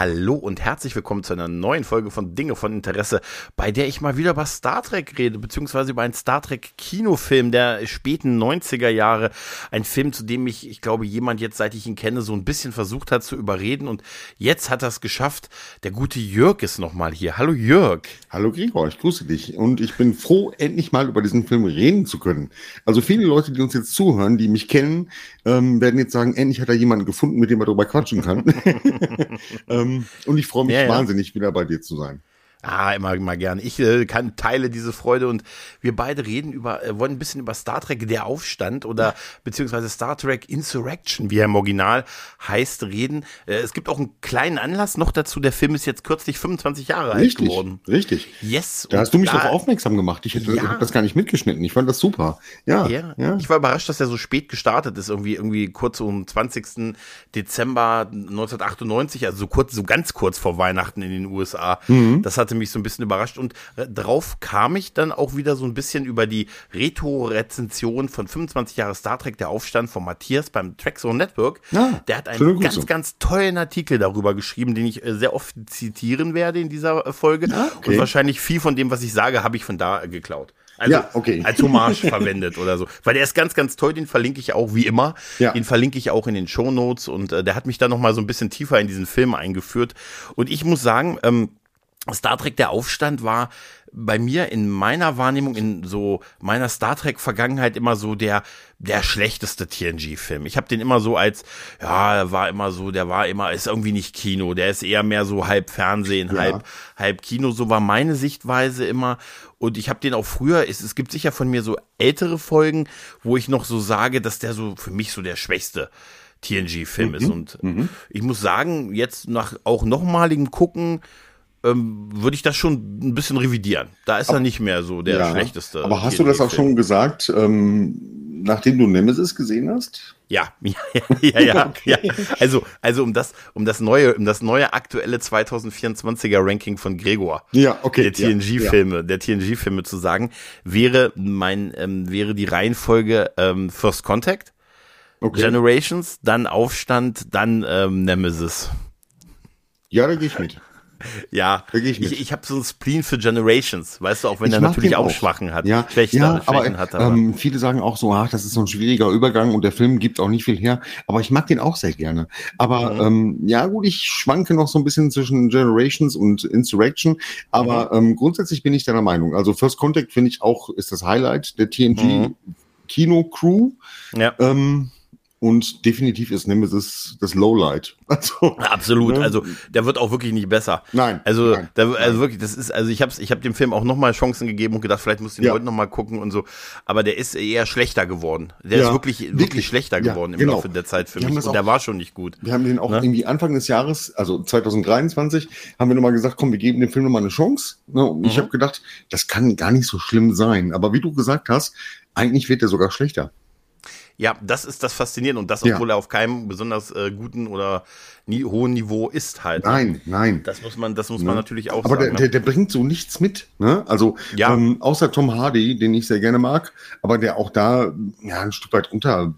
Hallo und herzlich willkommen zu einer neuen Folge von Dinge von Interesse, bei der ich mal wieder über Star Trek rede, beziehungsweise über einen Star Trek Kinofilm der späten 90er Jahre. Ein Film, zu dem mich, ich glaube, jemand jetzt, seit ich ihn kenne, so ein bisschen versucht hat zu überreden und jetzt hat er es geschafft. Der gute Jörg ist nochmal hier. Hallo Jörg. Hallo Gregor, ich grüße dich und ich bin froh, endlich mal über diesen Film reden zu können. Also viele Leute, die uns jetzt zuhören, die mich kennen, ähm, werden jetzt sagen, endlich hat er jemanden gefunden, mit dem er darüber quatschen kann. ähm, ähm, und ich freue mich ja, wahnsinnig, wieder bei dir zu sein. Ah, immer, immer gerne. Ich äh, kann teile diese Freude und wir beide reden über, äh, wollen ein bisschen über Star Trek Der Aufstand oder beziehungsweise Star Trek Insurrection, wie er im Original heißt, reden. Äh, es gibt auch einen kleinen Anlass noch dazu. Der Film ist jetzt kürzlich 25 Jahre richtig, alt geworden. Richtig. Yes. Da hast du mich da, darauf aufmerksam gemacht. Ich hätte ja, das gar nicht mitgeschnitten. Ich fand das super. Ja, ja, ja. Ich war überrascht, dass er so spät gestartet ist. Irgendwie, irgendwie kurz um 20. Dezember 1998, also so kurz, so ganz kurz vor Weihnachten in den USA. Mhm. Das hat hatte mich so ein bisschen überrascht und äh, drauf kam ich dann auch wieder so ein bisschen über die Retro-Rezension von 25 Jahre Star Trek, der Aufstand von Matthias beim Trackzone Network. Ja, der hat einen ganz, ganz tollen Artikel darüber geschrieben, den ich äh, sehr oft zitieren werde in dieser äh, Folge. Ah, okay. Und wahrscheinlich viel von dem, was ich sage, habe ich von da geklaut. Also ja, okay. als Hommage verwendet oder so. Weil der ist ganz, ganz toll, den verlinke ich auch wie immer. Ja. Den verlinke ich auch in den Show Notes und äh, der hat mich dann nochmal so ein bisschen tiefer in diesen Film eingeführt. Und ich muss sagen, ähm, Star Trek der Aufstand war bei mir in meiner Wahrnehmung, in so meiner Star Trek-Vergangenheit immer so der, der schlechteste TNG-Film. Ich habe den immer so als, ja, war immer so, der war immer, ist irgendwie nicht Kino, der ist eher mehr so halb Fernsehen, ja. halb, halb Kino. So war meine Sichtweise immer. Und ich habe den auch früher, es, es gibt sicher von mir so ältere Folgen, wo ich noch so sage, dass der so für mich so der schwächste TNG-Film mhm. ist. Und mhm. ich muss sagen, jetzt nach auch nochmaligem Gucken, ähm, würde ich das schon ein bisschen revidieren. Da ist aber, er nicht mehr so der ja, schlechteste. Aber hast du das auch schon gesagt, ähm, nachdem du Nemesis gesehen hast? Ja, ja, ja, ja, okay. ja. Also, also um das, um das neue, um das neue aktuelle 2024er Ranking von Gregor, ja, okay, der TNG-Filme, ja, der TNG-Filme zu sagen, wäre mein, ähm, wäre die Reihenfolge ähm, First Contact, okay. Generations, dann Aufstand, dann ähm, Nemesis. Ja, da gehe ich mit. Ja, ich, ich, ich habe so ein Spleen für Generations, weißt du, auch wenn ich er natürlich auch, Schwachen hat, ja, schlechte ja, aber, hat. Aber. Ähm, viele sagen auch so, ach, das ist so ein schwieriger Übergang und der Film gibt auch nicht viel her. Aber ich mag den auch sehr gerne. Aber mhm. ähm, ja, gut, ich schwanke noch so ein bisschen zwischen Generations und Insurrection. Aber mhm. ähm, grundsätzlich bin ich deiner Meinung. Also First Contact finde ich auch ist das Highlight der TNG mhm. Kino Crew. Ja. Ähm, und definitiv ist Nemesis das Lowlight. Also, Absolut. Ne? Also der wird auch wirklich nicht besser. Nein. Also, nein, da, also wirklich, das ist, also ich habe ich hab dem Film auch nochmal Chancen gegeben und gedacht, vielleicht muss ich den ja. heute nochmal gucken und so. Aber der ist eher schlechter geworden. Der ja, ist wirklich, wirklich, wirklich schlechter geworden ja, genau. im Laufe der Zeit für mich. Und auch, der war schon nicht gut. Wir haben den auch ne? irgendwie Anfang des Jahres, also 2023, haben wir nochmal gesagt, komm, wir geben dem Film nochmal eine Chance. Ne? Und mhm. ich habe gedacht, das kann gar nicht so schlimm sein. Aber wie du gesagt hast, eigentlich wird der sogar schlechter. Ja, das ist das Faszinierende und das, obwohl ja. er auf keinem besonders äh, guten oder nie, hohen Niveau ist halt. Nein, nein. Das muss man, das muss ne? man natürlich auch Aber sagen. Aber der, der, der, bringt so nichts mit, ne? Also, ja. ähm, außer Tom Hardy, den ich sehr gerne mag, aber der auch da, ja, ein Stück weit unter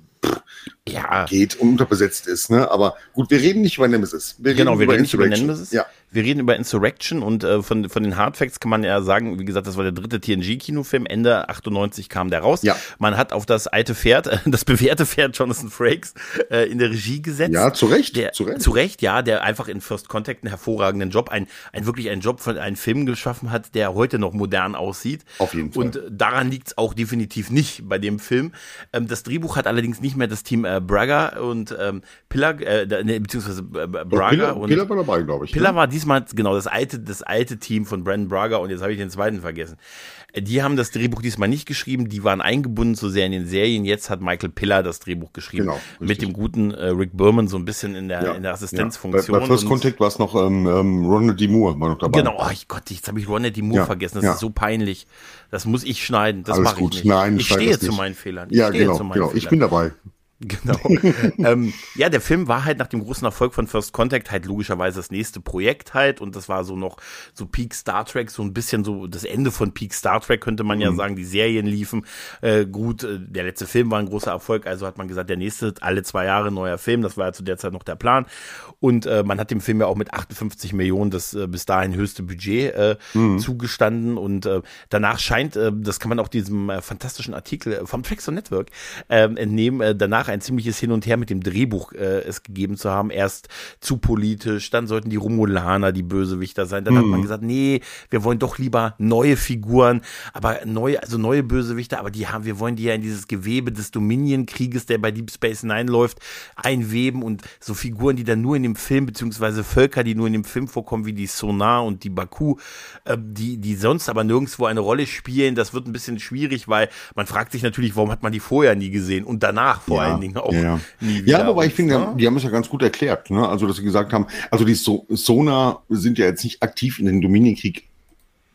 ja. geht und unterbesetzt ist. Ne? Aber gut, wir reden nicht über Nemesis. Wir genau, wir reden nicht über Nemesis. Ja. Wir reden über Insurrection und äh, von, von den Hardfacts kann man ja sagen, wie gesagt, das war der dritte TNG-Kinofilm. Ende 98 kam der raus. Ja. Man hat auf das alte Pferd, äh, das bewährte Pferd Jonathan Frakes äh, in der Regie gesetzt. Ja, zu Recht. Der, zu Recht. Zu Recht, ja, der einfach in First Contact einen hervorragenden Job, ein, ein wirklich einen Job von einem Film geschaffen hat, der heute noch modern aussieht. Auf jeden Fall. Und daran liegt's auch definitiv nicht bei dem Film. Ähm, das Drehbuch hat allerdings nicht mehr das Team äh, Braga und ähm, Pillar, äh, ne, beziehungsweise äh, Braga Pillar, und Pillar war dabei, glaube ich. Pillar ne? war diesmal diesmal, genau, das alte, das alte Team von Brandon Braga und jetzt habe ich den zweiten vergessen. Die haben das Drehbuch diesmal nicht geschrieben, die waren eingebunden so sehr in den Serien. Jetzt hat Michael Piller das Drehbuch geschrieben. Genau, mit dem guten äh, Rick Berman so ein bisschen in der, ja, in der Assistenzfunktion. Ja. Bei, bei First Contact war es noch ähm, ähm, Ronald D. Moore war noch dabei. Genau, oh Gott, jetzt habe ich Ronald D. Moore ja, vergessen. Das ist so peinlich. Das muss ich schneiden. Das mache ich nicht. Nein, ich stehe zu meinen Fehlern. Ich ja, genau, genau. Fehlern. Ich bin dabei. Genau. ähm, ja, der Film war halt nach dem großen Erfolg von First Contact halt logischerweise das nächste Projekt halt und das war so noch so Peak Star Trek, so ein bisschen so das Ende von Peak Star Trek könnte man ja mhm. sagen. Die Serien liefen äh, gut. Äh, der letzte Film war ein großer Erfolg, also hat man gesagt, der nächste alle zwei Jahre neuer Film. Das war ja zu der Zeit noch der Plan und äh, man hat dem Film ja auch mit 58 Millionen das äh, bis dahin höchste Budget äh, mhm. zugestanden und äh, danach scheint, äh, das kann man auch diesem äh, fantastischen Artikel vom Traxxon Network äh, entnehmen, äh, danach ein ziemliches Hin und Her mit dem Drehbuch äh, es gegeben zu haben. Erst zu politisch, dann sollten die Romulaner die Bösewichter sein. Dann mhm. hat man mhm. gesagt, nee, wir wollen doch lieber neue Figuren, aber neue, also neue Bösewichter, aber die haben, wir wollen die ja in dieses Gewebe des Dominion-Krieges, der bei Deep Space hineinläuft, einweben und so Figuren, die dann nur in dem Film, beziehungsweise Völker, die nur in dem Film vorkommen, wie die Sonar und die Baku, äh, die, die sonst aber nirgendwo eine Rolle spielen, das wird ein bisschen schwierig, weil man fragt sich natürlich, warum hat man die vorher nie gesehen und danach vor ja. Allen Dingen auch ja. nie wieder. Ja, aber ich finde, ja? die haben es ja ganz gut erklärt. Ne? Also, dass sie gesagt haben, also die so Sonar sind ja jetzt nicht aktiv in den Dominienkrieg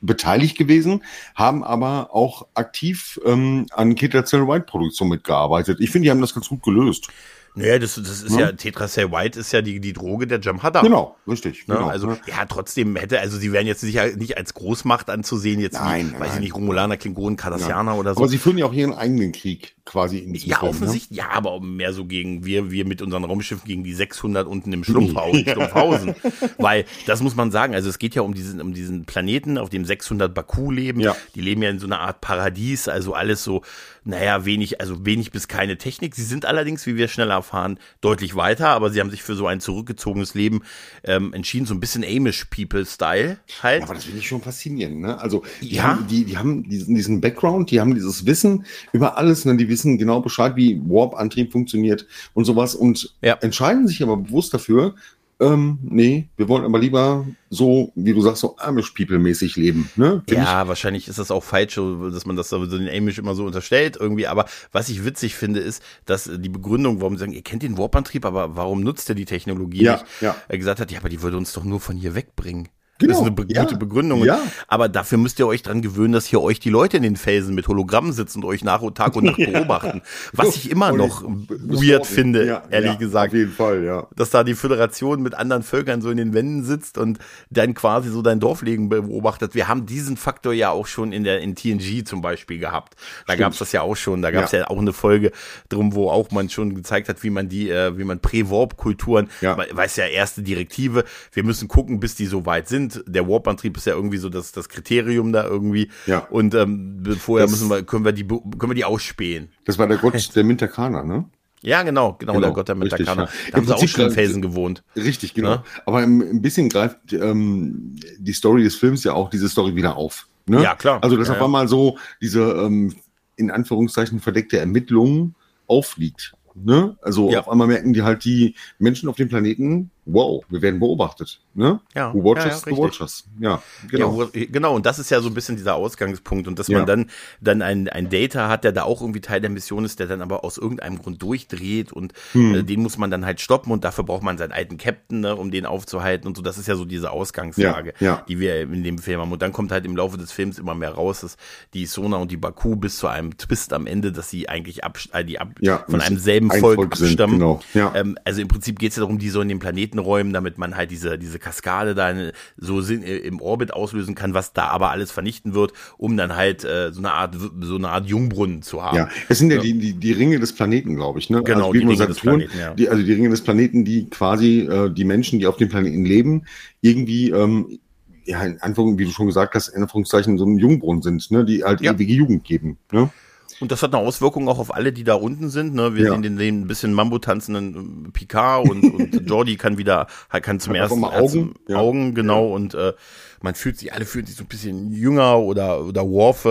beteiligt gewesen, haben aber auch aktiv ähm, an Keta Cell White Produktion mitgearbeitet. Ich finde, die haben das ganz gut gelöst. Naja, das, das ist ja, ja Tetracell White ist ja die, die Droge der Jamhadda. Genau, richtig. Ne? Genau. Also, ja, trotzdem hätte, also sie werden jetzt sicher nicht als Großmacht anzusehen, jetzt, nein, wie, weiß ich nicht, Romulaner, Klingonen, Kardassianer ja. oder so. Aber sie führen ja auch ihren eigenen Krieg quasi in Ja, Film, ne? offensichtlich, ne? ja, aber mehr so gegen, wir, wir mit unseren Raumschiffen gegen die 600 unten im Schlumpfhausen, ja. Schlumpfhausen. Weil, das muss man sagen, also es geht ja um diesen, um diesen Planeten, auf dem 600 Baku leben. Ja. Die leben ja in so einer Art Paradies, also alles so, naja, wenig, also wenig bis keine Technik. Sie sind allerdings, wie wir schnell erfahren, deutlich weiter, aber sie haben sich für so ein zurückgezogenes Leben ähm, entschieden, so ein bisschen Amish People-Style halt. Ja, aber das finde ich schon faszinierend, ne? Also, die, ja. haben, die, die haben diesen, diesen Background, die haben dieses Wissen über alles, ne? Die wissen genau Bescheid, wie Warp-Antrieb funktioniert und sowas und ja. entscheiden sich aber bewusst dafür, ähm, nee, wir wollen aber lieber so, wie du sagst, so Amish-People-mäßig leben. Ne? ja, ich. wahrscheinlich ist das auch falsch, dass man das so den Amish immer so unterstellt irgendwie. Aber was ich witzig finde, ist, dass die Begründung, warum sie sagen, ihr kennt den Warp-Antrieb, aber warum nutzt ihr die Technologie ja, nicht? Ja. Er gesagt hat, ja, aber die würde uns doch nur von hier wegbringen. Genau. Das ist eine be ja. gute Begründung. Ja. Aber dafür müsst ihr euch dran gewöhnen, dass hier euch die Leute in den Felsen mit Hologrammen sitzen und euch nach und Tag und Nacht beobachten. Was ich immer noch weird finde, ja. ehrlich gesagt. Auf jeden Fall, ja. Dass da die Föderation mit anderen Völkern so in den Wänden sitzt und dann quasi so dein Dorfleben beobachtet. Wir haben diesen Faktor ja auch schon in der in TNG zum Beispiel gehabt. Da gab es das ja auch schon. Da gab es ja. auch eine Folge drum, wo auch man schon gezeigt hat, wie man die, äh, wie man Prä-Warp-Kulturen, weiß ja erste Direktive. Wir müssen gucken, bis die so weit sind sind. Der Warp-Antrieb ist ja irgendwie so das, das Kriterium da irgendwie. Ja. Und ähm, vorher müssen wir, können wir die, können wir die ausspähen. Das war der Gott der Mintakana, ne? Ja, genau, genau, genau der Gott der Mintakana. Ja. Da haben sie auch schon in Felsen gewohnt. Richtig, genau. Ja? Aber ein bisschen greift ähm, die Story des Films ja auch diese Story wieder auf. Ne? Ja, klar. Also, dass ja, auf einmal so diese ähm, in Anführungszeichen verdeckte Ermittlung aufliegt. Ne? Also ja. auf einmal merken die halt die Menschen auf dem Planeten, wow, wir werden beobachtet. Ne? Ja. Who watches, ja, ja, watches. Ja, genau. Ja, genau, und das ist ja so ein bisschen dieser Ausgangspunkt. Und dass man dann, dann ein, ein Data hat, der da auch irgendwie Teil der Mission ist, der dann aber aus irgendeinem Grund durchdreht und hm. äh, den muss man dann halt stoppen und dafür braucht man seinen alten Captain, ne, um den aufzuhalten und so. Das ist ja so diese Ausgangslage, die wir in dem Film haben. Und dann kommt halt im Laufe des Films immer mehr raus, dass die Sona und die Baku bis zu einem Twist am Ende, dass sie eigentlich ab, äh, die ab, von einem selben Volk, Volk abstammen. Sind, genau. Ähm, also im Prinzip geht es ja darum, die so in den Planeten räumen, damit man halt diese, diese Kaskade da so äh, im Orbit auslösen kann, was da aber alles vernichten wird, um dann halt äh, so eine Art so eine Art Jungbrunnen zu haben. Ja, es sind ja, ja. Die, die, die Ringe des Planeten, glaube ich. Ne? Genau, also, die Ringe Saturn, des Planeten, ja. Die, also die Ringe des Planeten, die quasi äh, die Menschen, die auf dem Planeten leben, irgendwie ähm, ja, in Anführungszeichen, wie du schon gesagt hast, in Anführungszeichen so ein Jungbrunnen sind, ne, die halt ja. ewige Jugend geben. Ne? Und das hat eine Auswirkung auch auf alle, die da unten sind. Ne? Wir ja. sehen den, den ein bisschen Mambo tanzenden äh, Picard und, und Jordi kann wieder, kann zum ersten Augen, ja. Augen, genau. Ja. Und äh, man fühlt sich, alle fühlen sich so ein bisschen jünger oder, oder Worf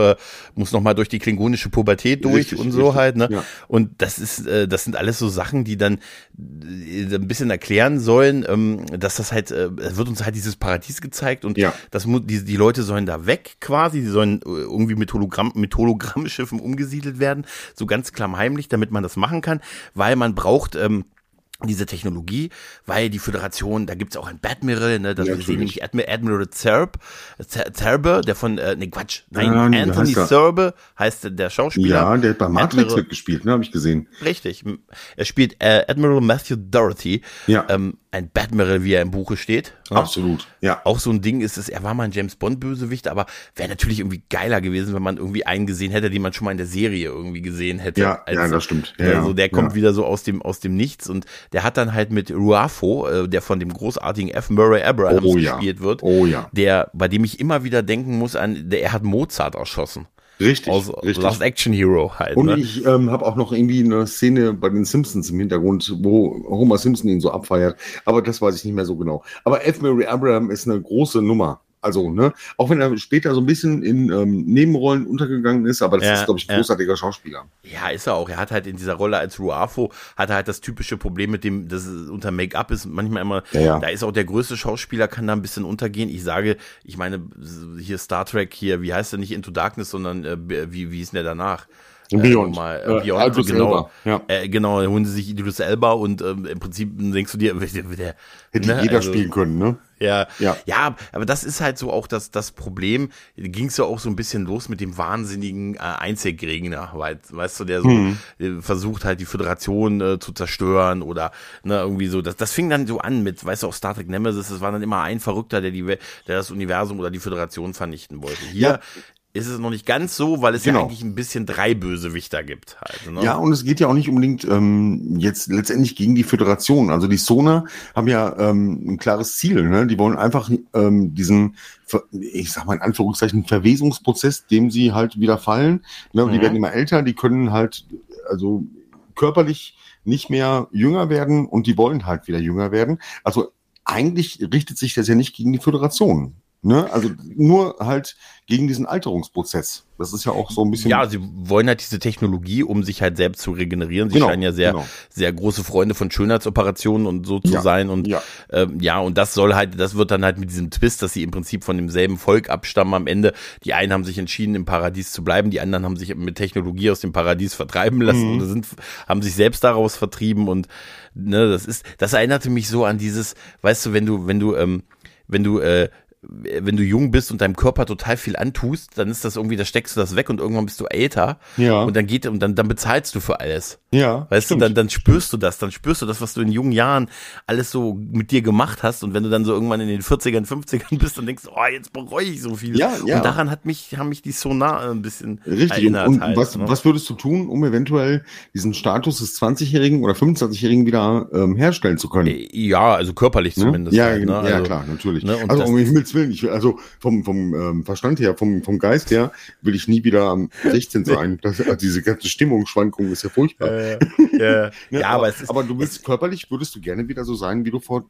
muss nochmal durch die klingonische Pubertät durch richtig, und so richtig, halt, ne? Ja. Und das ist, äh, das sind alles so Sachen, die dann äh, ein bisschen erklären sollen, ähm, dass das halt, äh, wird uns halt dieses Paradies gezeigt und ja. das die, die Leute sollen da weg quasi, die sollen äh, irgendwie mit Hologramm, mit Hologrammschiffen umgesiedelt werden, so ganz klammheimlich, damit man das machen kann, weil man braucht, ähm, diese Technologie, weil die Föderation, da gibt's auch ein Badmiral, ne, das ja, wir sehen nämlich Admiral, Admiral Zerb, Zerbe, der von, äh, ne Quatsch, nein, ja, Anthony Zerbe heißt der Schauspieler. Ja, der hat bei Matrix Admiral, mitgespielt, ne, habe ich gesehen. Richtig, er spielt äh, Admiral Matthew Dorothy, ja. ähm, ein Badmiral, wie er im Buche steht. Absolut, ja. Auch so ein Ding ist es, er war mal ein James Bond Bösewicht, aber wäre natürlich irgendwie geiler gewesen, wenn man irgendwie einen gesehen hätte, den man schon mal in der Serie irgendwie gesehen hätte. Ja, ja das stimmt. Ja, also der kommt wieder so aus dem, aus dem Nichts und der hat dann halt mit Ruafo, äh, der von dem großartigen F. Murray Abrahams oh, gespielt wird, oh, ja. der, bei dem ich immer wieder denken muss an, der, er hat Mozart erschossen. Richtig, aus richtig. Last Action Hero halt. Und ne? ich ähm, habe auch noch irgendwie eine Szene bei den Simpsons im Hintergrund, wo Homer Simpson ihn so abfeiert. Aber das weiß ich nicht mehr so genau. Aber F. Mary Abraham ist eine große Nummer. Also, ne, auch wenn er später so ein bisschen in ähm, Nebenrollen untergegangen ist, aber das ja, ist, glaube ich, ein großartiger ja. Schauspieler. Ja, ist er auch. Er hat halt in dieser Rolle als Ruafo, hat er halt das typische Problem mit dem, das unter Make-up ist manchmal immer, ja, da ist auch der größte Schauspieler, kann da ein bisschen untergehen. Ich sage, ich meine, hier Star Trek hier, wie heißt er nicht Into Darkness, sondern äh, wie, wie ist denn der danach? Beyond. Äh, mal, äh, Beyond, äh, genau. Ja. Äh, genau, holen sie sich Idris Elba und ähm, im Prinzip denkst du dir, der, der, hätte ne, jeder also, spielen können, ne? Ja, ja, ja, aber das ist halt so auch das, das Problem. Ging es ja auch so ein bisschen los mit dem wahnsinnigen äh, Einzelgegner, weil, weißt du, der so hm. versucht halt die Föderation äh, zu zerstören oder ne, irgendwie so. Das, das fing dann so an mit, weißt du, auch Star Trek Nemesis, es war dann immer ein Verrückter, der die, der das Universum oder die Föderation vernichten wollte. Hier ja ist es noch nicht ganz so, weil es genau. ja eigentlich ein bisschen drei Bösewichter gibt. Halt, ne? Ja, und es geht ja auch nicht unbedingt ähm, jetzt letztendlich gegen die Föderation. Also die Sona haben ja ähm, ein klares Ziel. Ne? Die wollen einfach ähm, diesen, ich sag mal in Anführungszeichen, Verwesungsprozess, dem sie halt wieder fallen. Ne? Mhm. Die werden immer älter, die können halt also körperlich nicht mehr jünger werden und die wollen halt wieder jünger werden. Also eigentlich richtet sich das ja nicht gegen die Föderation. Ne? Also nur halt gegen diesen Alterungsprozess. Das ist ja auch so ein bisschen. Ja, sie wollen halt diese Technologie, um sich halt selbst zu regenerieren. Sie genau, scheinen ja sehr, genau. sehr große Freunde von Schönheitsoperationen und so zu ja, sein. Und ja. Ähm, ja, und das soll halt, das wird dann halt mit diesem Twist, dass sie im Prinzip von demselben Volk abstammen am Ende. Die einen haben sich entschieden, im Paradies zu bleiben, die anderen haben sich mit Technologie aus dem Paradies vertreiben lassen mhm. oder sind, haben sich selbst daraus vertrieben. Und ne, das ist, das erinnerte mich so an dieses, weißt du, wenn du, wenn du, ähm, wenn du äh, wenn du jung bist und deinem Körper total viel antust, dann ist das irgendwie, da steckst du das weg und irgendwann bist du älter. Ja. Und dann geht, und dann, dann bezahlst du für alles. Ja. Weißt stimmt. du, dann, dann spürst du das, dann spürst du das, was du in jungen Jahren alles so mit dir gemacht hast. Und wenn du dann so irgendwann in den 40ern, 50ern bist, dann denkst du, oh, jetzt bereue ich so viel. Ja, ja. Und daran hat mich, haben mich die Sonar ein bisschen Richtig. erinnert. Und, halt, was, ne? was würdest du tun, um eventuell diesen Status des 20-Jährigen oder 25-Jährigen wieder ähm, herstellen zu können? Äh, ja, also körperlich ne? zumindest. Ja, halt, ne? ja, also, klar, natürlich. Ne? also um Himmels Willen, ich, also vom, vom ähm, Verstand her, vom, vom Geist her, will ich nie wieder am 16 sein. Das, also diese ganze Stimmungsschwankung ist ja furchtbar. Äh, ja, ja, ja, aber, aber, aber du bist körperlich, würdest du gerne wieder so sein, wie du vor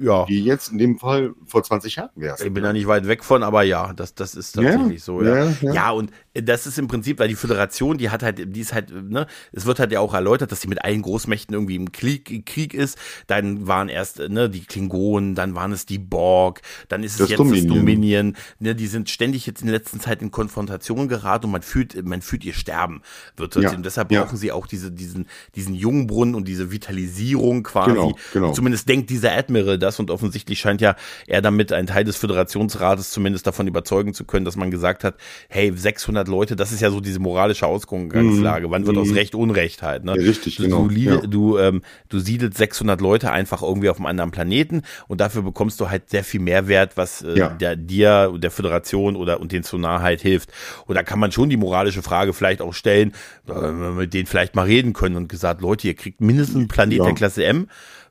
ja. die jetzt in dem Fall vor 20 Jahren wärst. Ich bin da nicht weit weg von, aber ja, das, das ist tatsächlich ja, so. Ja. Ja, ja. ja, und das ist im Prinzip, weil die Föderation, die hat halt, die ist halt, ne, es wird halt ja auch erläutert, dass sie mit allen Großmächten irgendwie im Krieg, Krieg ist. Dann waren erst, ne, die Klingonen, dann waren es die Borg, dann ist es das jetzt Dominion. das Dominion. Ne, die sind ständig jetzt in der letzten Zeit in Konfrontation geraten und man fühlt, man fühlt ihr Sterben. Wird ja. Und deshalb brauchen sie auch diese, diesen, diesen Jungbrunnen und diese Vitalisierung quasi. Genau, genau. Zumindest denkt dieser Admiral das und offensichtlich scheint ja er damit einen Teil des Föderationsrates zumindest davon überzeugen zu können, dass man gesagt hat, hey, 600 Leute, das ist ja so diese moralische Ausgangslage. Mhm. Wann wird aus mhm. Recht Unrecht halt? Ne? Ja, richtig, du, genau. Du, ja. du, ähm, du siedelst 600 Leute einfach irgendwie auf einem anderen Planeten und dafür bekommst du halt sehr viel Mehrwert, was äh, ja. der, dir, der Föderation oder und den Sonar halt hilft. Und da kann man schon die moralische Frage vielleicht auch stellen, äh, mit denen vielleicht mal reden können und gesagt, Leute, ihr kriegt mindestens einen Planet der Klasse M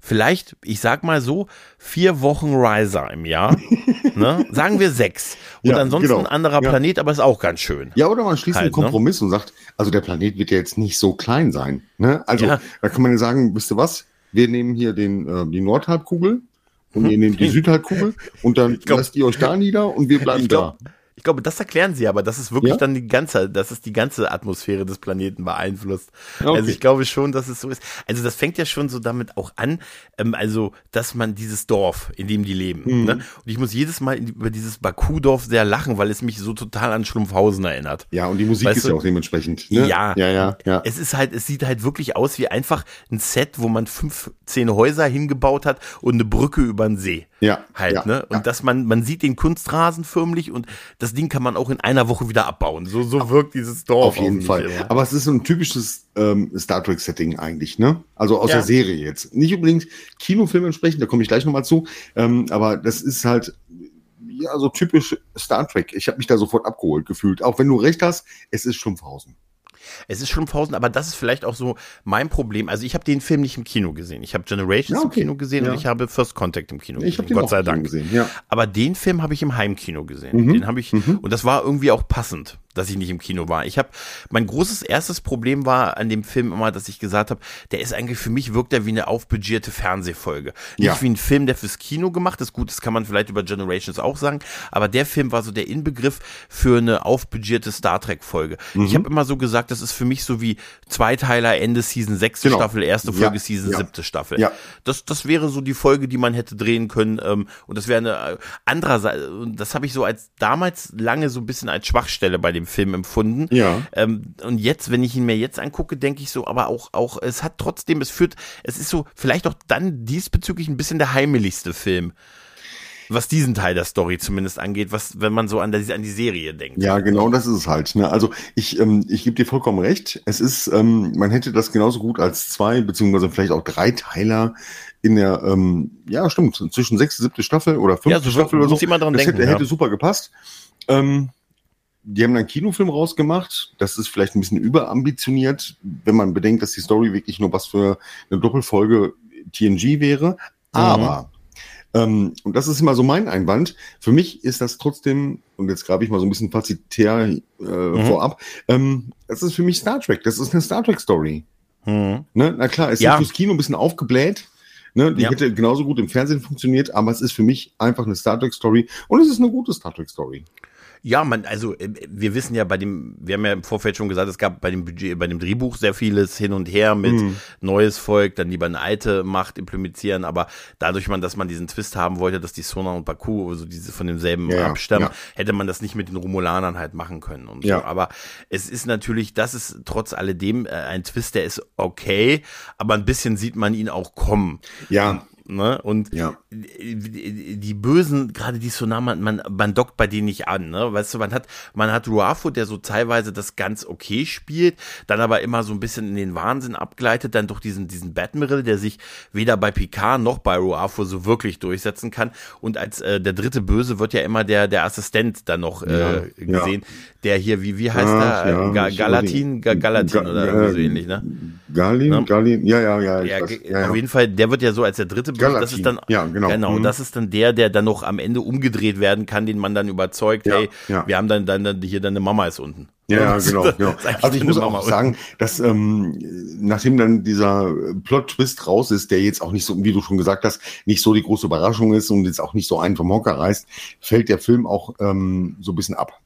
vielleicht, ich sag mal so, vier Wochen Riser im Jahr. ne? Sagen wir sechs. Und ja, ansonsten genau. ein anderer ja. Planet, aber ist auch ganz schön. Ja, oder man schließt halt, einen ne? Kompromiss ne? und sagt, also der Planet wird ja jetzt nicht so klein sein. Ne? Also ja. da kann man ja sagen, wisst ihr was? Wir nehmen hier den, äh, die Nordhalbkugel und ihr nehmt die Südhalbkugel und dann glaub, lasst ihr euch da nieder und wir bleiben glaub, da. Ich glaube, das erklären sie aber, dass es wirklich ja? dann die ganze, dass es die ganze Atmosphäre des Planeten beeinflusst. Okay. Also ich glaube schon, dass es so ist. Also das fängt ja schon so damit auch an, ähm, also dass man dieses Dorf, in dem die leben. Mhm. Ne? Und ich muss jedes Mal über dieses Baku-Dorf sehr lachen, weil es mich so total an Schlumpfhausen erinnert. Ja, und die Musik weißt ist ja auch dementsprechend. Ne? Ja, ja, ja, ja. Es ist halt, es sieht halt wirklich aus wie einfach ein Set, wo man fünf, zehn Häuser hingebaut hat und eine Brücke über den See. Ja. Halt, ja, ne? Und ja. dass man, man sieht den Kunstrasen förmlich und das Ding kann man auch in einer Woche wieder abbauen. So, so wirkt dieses Dorf. Auf jeden Fall. Immer. Aber es ist so ein typisches ähm, Star Trek-Setting eigentlich, ne? Also aus ja. der Serie jetzt. Nicht unbedingt Kinofilm entsprechend, da komme ich gleich nochmal zu. Ähm, aber das ist halt ja so typisch Star Trek. Ich habe mich da sofort abgeholt gefühlt. Auch wenn du recht hast, es ist Schlumpfhausen. Es ist Schlumpfhausen, aber das ist vielleicht auch so mein Problem. Also ich habe den Film nicht im Kino gesehen. Ich habe Generations ja, okay. im Kino gesehen ja. und ich habe First Contact im Kino ich gesehen. Gott sei Dank. Gesehen, ja. Aber den Film habe ich im Heimkino gesehen. Mhm. Den habe ich mhm. und das war irgendwie auch passend dass ich nicht im Kino war. Ich habe mein großes erstes Problem war an dem Film immer, dass ich gesagt habe, der ist eigentlich für mich wirkt er wie eine aufbudgierte Fernsehfolge. Nicht ja. wie ein Film, der fürs Kino gemacht ist. Gut, das kann man vielleicht über Generations auch sagen, aber der Film war so der Inbegriff für eine aufbudgierte Star Trek Folge. Mhm. Ich habe immer so gesagt, das ist für mich so wie Zweiteiler Ende Season 6. Genau. Staffel, erste Folge ja. Season ja. 7. Staffel. Ja. Das das wäre so die Folge, die man hätte drehen können ähm, und das wäre eine äh, andererseits das habe ich so als damals lange so ein bisschen als Schwachstelle bei dem Film empfunden. Ja. Ähm, und jetzt, wenn ich ihn mir jetzt angucke, denke ich so, aber auch, auch, es hat trotzdem, es führt, es ist so, vielleicht auch dann diesbezüglich ein bisschen der heimeligste Film was diesen Teil der Story zumindest angeht, was, wenn man so an, die, an die Serie denkt. Ja, genau, das ist es halt. Ne? Also ich, ähm, ich gebe dir vollkommen recht. Es ist, ähm, man hätte das genauso gut als zwei, beziehungsweise vielleicht auch drei Teiler in der, ähm, ja, stimmt, zwischen sechste, siebte Staffel oder fünfte ja, so Staffel oder so. Dran das denken, hätte, ja. hätte super gepasst. Ähm, die haben einen Kinofilm rausgemacht. Das ist vielleicht ein bisschen überambitioniert, wenn man bedenkt, dass die Story wirklich nur was für eine Doppelfolge TNG wäre. Aber, mhm. ähm, und das ist immer so mein Einwand, für mich ist das trotzdem, und jetzt grabe ich mal so ein bisschen fazitär äh, mhm. vorab, ähm, das ist für mich Star Trek. Das ist eine Star Trek-Story. Mhm. Ne? Na klar, es ja. ist fürs Kino ein bisschen aufgebläht. Ne, die ja. hätte genauso gut im Fernsehen funktioniert, aber es ist für mich einfach eine Star Trek Story und es ist eine gute Star Trek Story. Ja, man, also äh, wir wissen ja bei dem, wir haben ja im Vorfeld schon gesagt, es gab bei dem Budget, bei dem Drehbuch sehr vieles hin und her mit mhm. neues Volk, dann lieber eine alte Macht implementieren, aber dadurch man, dass man diesen Twist haben wollte, dass die Sona und Baku, also diese von demselben ja, abstammen, ja. hätte man das nicht mit den Romulanern halt machen können und ja. so. Aber es ist natürlich, das ist trotz alledem äh, ein Twist, der ist okay, aber ein bisschen sieht man ihn auch kommen. Ja. Ne? Und ja. die, die Bösen, gerade die Sonama, man, man dockt bei denen nicht an. Ne? Weißt du, man hat, man hat Ruafo, der so teilweise das ganz okay spielt, dann aber immer so ein bisschen in den Wahnsinn abgleitet, dann durch diesen, diesen Batmiral, der sich weder bei Picard noch bei Ruafo so wirklich durchsetzen kann. Und als äh, der dritte Böse wird ja immer der, der Assistent dann noch äh, ja, gesehen, ja. der hier, wie, wie heißt Ach, er? Ja, Ga Galatin? Ga Galatin Ga oder irgendwie so ähnlich, ne? Galin, ne? Galin, ja, ja, ja. ja, weiß, ja, Auf jeden Fall, der wird ja so als der dritte Galatin. Das ist dann, ja, genau. Genau, mhm. das ist dann der, der dann noch am Ende umgedreht werden kann, den man dann überzeugt, ja, hey, wir haben dann, dann, dann hier deine Mama ist unten. Ja, ja genau, genau. Also ich muss auch sagen, dass ähm, nachdem dann dieser Plot-Twist raus ist, der jetzt auch nicht so, wie du schon gesagt hast, nicht so die große Überraschung ist und jetzt auch nicht so einen vom Hocker reißt, fällt der Film auch ähm, so ein bisschen ab.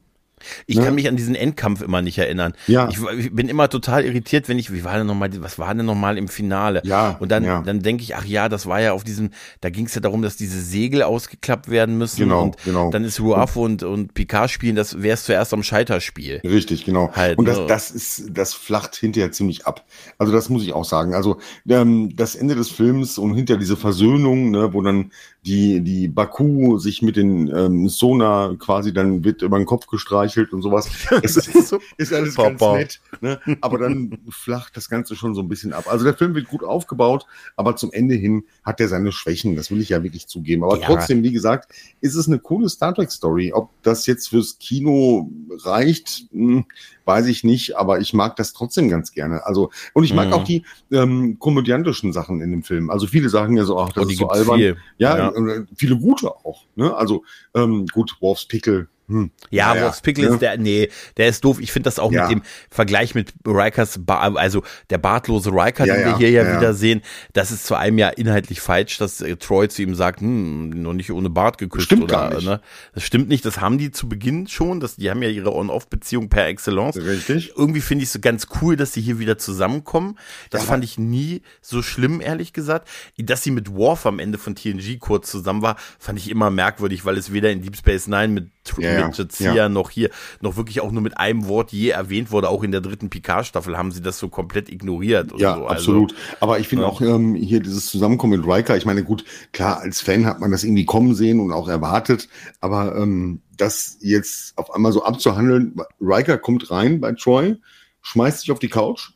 Ich ne? kann mich an diesen Endkampf immer nicht erinnern. Ja. Ich, ich, bin immer total irritiert, wenn ich, wie war denn nochmal, was war denn nochmal im Finale? Ja. Und dann, ja. dann denke ich, ach ja, das war ja auf diesem, da ging es ja darum, dass diese Segel ausgeklappt werden müssen. Genau, und genau. Dann ist Ruafo und, und Picard spielen, das wäre es zuerst am Scheiterspiel. Richtig, genau. Halt, und das, ne? das ist, das flacht hinterher ziemlich ab. Also das muss ich auch sagen. Also ähm, das Ende des Films und hinter diese Versöhnung, ne, wo dann die, die Baku sich mit den ähm, Sona quasi dann wird über den Kopf gestreichelt und sowas. Es ist, so, ist alles Papa. ganz nett. Ne? Aber dann flacht das Ganze schon so ein bisschen ab. Also der Film wird gut aufgebaut, aber zum Ende hin hat er seine Schwächen. Das will ich ja wirklich zugeben. Aber ja. trotzdem, wie gesagt, ist es eine coole Star Trek Story. Ob das jetzt fürs Kino reicht, hm, weiß ich nicht, aber ich mag das trotzdem ganz gerne. Also, und ich mag mhm. auch die ähm, komödiantischen Sachen in dem Film. Also viele sagen ja so, ach, das oh, ist so albern. Viel. Ja, ja. Viele gute auch. Ne? Also ähm, gut, Worfs Pickel hm. Ja, ja, Wolfs Pickles, ja. der, nee, der ist doof. Ich finde das auch ja. mit dem Vergleich mit Rikers, also der bartlose Riker, den wir hier ja, wieder sehen, das ist zu einem ja inhaltlich falsch, dass äh, Troy zu ihm sagt, hm, noch nicht ohne Bart geküsst. Stimmt oder, gar nicht. Ne? Das stimmt nicht, das haben die zu Beginn schon, das, die haben ja ihre On-Off-Beziehung per Excellence. Richtig. Irgendwie finde ich es so ganz cool, dass sie hier wieder zusammenkommen. Das fand ich nie so schlimm, ehrlich gesagt. Dass sie mit Worf am Ende von TNG kurz zusammen war, fand ich immer merkwürdig, weil es weder in Deep Space Nine mit ja, Jazia ja. noch hier, noch wirklich auch nur mit einem Wort je erwähnt wurde, auch in der dritten Picard-Staffel haben sie das so komplett ignoriert. ja, so. Also, absolut. Aber ich finde ja. auch ähm, hier dieses Zusammenkommen mit Riker, ich meine, gut, klar, als Fan hat man das irgendwie kommen sehen und auch erwartet, aber ähm, das jetzt auf einmal so abzuhandeln, Riker kommt rein bei Troy, schmeißt sich auf die Couch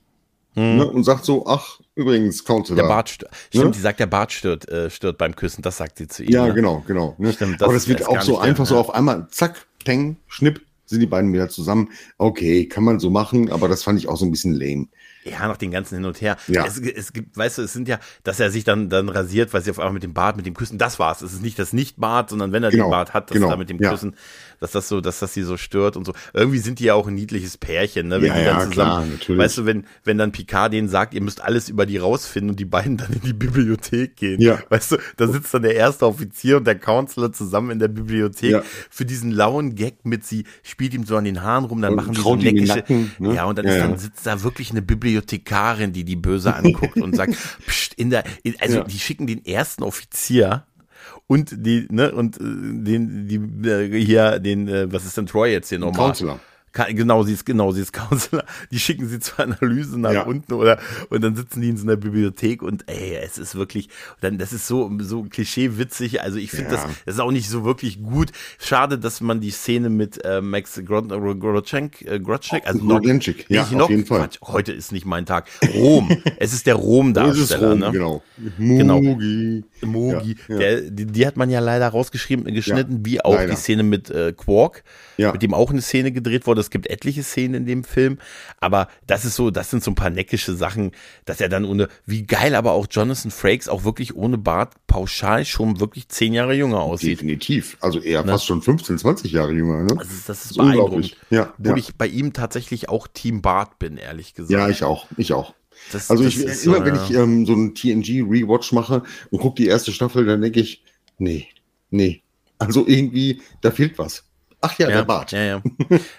hm. ne, und sagt so, ach, übrigens, Counselor. Der Bart stört. Stimmt, ne? die sagt, der Bart stört, äh, stört beim Küssen, das sagt sie zu ihm. Ja, ne? genau, genau. Ne? Stimmt, das Aber das wird auch so einfach so auf einmal, zack, peng, schnipp, sind die beiden wieder zusammen. Okay, kann man so machen, aber das fand ich auch so ein bisschen lame. Ja, nach den ganzen hin und her. Ja. Es, es gibt, weißt du, es sind ja, dass er sich dann, dann rasiert, weil sie auf einmal mit dem Bart, mit dem Küssen, das war's. Es ist nicht das Nicht-Bart, sondern wenn er genau. den Bart hat, dass genau. er mit dem ja. Küssen, dass das so, dass das sie so stört und so. Irgendwie sind die ja auch ein niedliches Pärchen, ne? Wenn ja, die dann ja, zusammen, klar, natürlich. weißt du, wenn, wenn dann Picard denen sagt, ihr müsst alles über die rausfinden und die beiden dann in die Bibliothek gehen. Ja. Weißt du, da sitzt dann der erste Offizier und der Counselor zusammen in der Bibliothek ja. für diesen lauen Gag mit sie, spielt ihm so an den Haaren rum, dann und machen die so neckische, Nacken, ne? ja, und dann, ist, dann sitzt da wirklich eine Bibliothekarin, die die böse anguckt und sagt, Psst, in der, in, also die schicken den ersten Offizier und die, ne, und äh, den, die, äh, hier, den, äh, was ist denn Troy jetzt hier nochmal? Counselor. Genau, sie ist, genau, sie ist Counselor. Die schicken sie zur Analyse nach Ja. unten oder, und dann sitzen die in so einer Bibliothek und ey, es ist wirklich, dann, das ist so, so klischee-witzig. Also ich finde Ja. das, das ist auch nicht so wirklich gut. Schade, dass man die Szene mit äh, Max Grodchenk, äh, Grodchenk, also noch, ja, nicht auf noch, jeden Fall. Quatsch, heute ist nicht mein Tag. Rom. es ist der Rom-Darsteller, Rom, ne? genau. Genau. Mugi. Mogi, Ja. Der, die, die hat man ja leider rausgeschrieben, geschnitten, wie auch leider. die Szene mit äh, Quark, Ja. mit dem auch eine Szene gedreht wurde. Es gibt etliche Szenen in dem Film, aber das ist so, das sind so ein paar neckische Sachen, dass er dann ohne, wie geil aber auch Jonathan Frakes auch wirklich ohne Bart pauschal schon wirklich zehn Jahre jünger aussieht. Definitiv. Also eher fast schon 15, 20 Jahre jünger. Ne? Das ist, das ist Das ist unglaublich. beeindruckend. Ja, Wo ja. ich bei ihm tatsächlich auch Team Bart bin, ehrlich gesagt. Ja, ich auch. Ich auch. Das- also das ich ist immer, wenn ich ähm, so einen TNG-Rewatch mache und gucke die erste Staffel, dann denke ich, nee, nee. Also irgendwie, da fehlt was. Ach ja, der Bart. Ja, ja.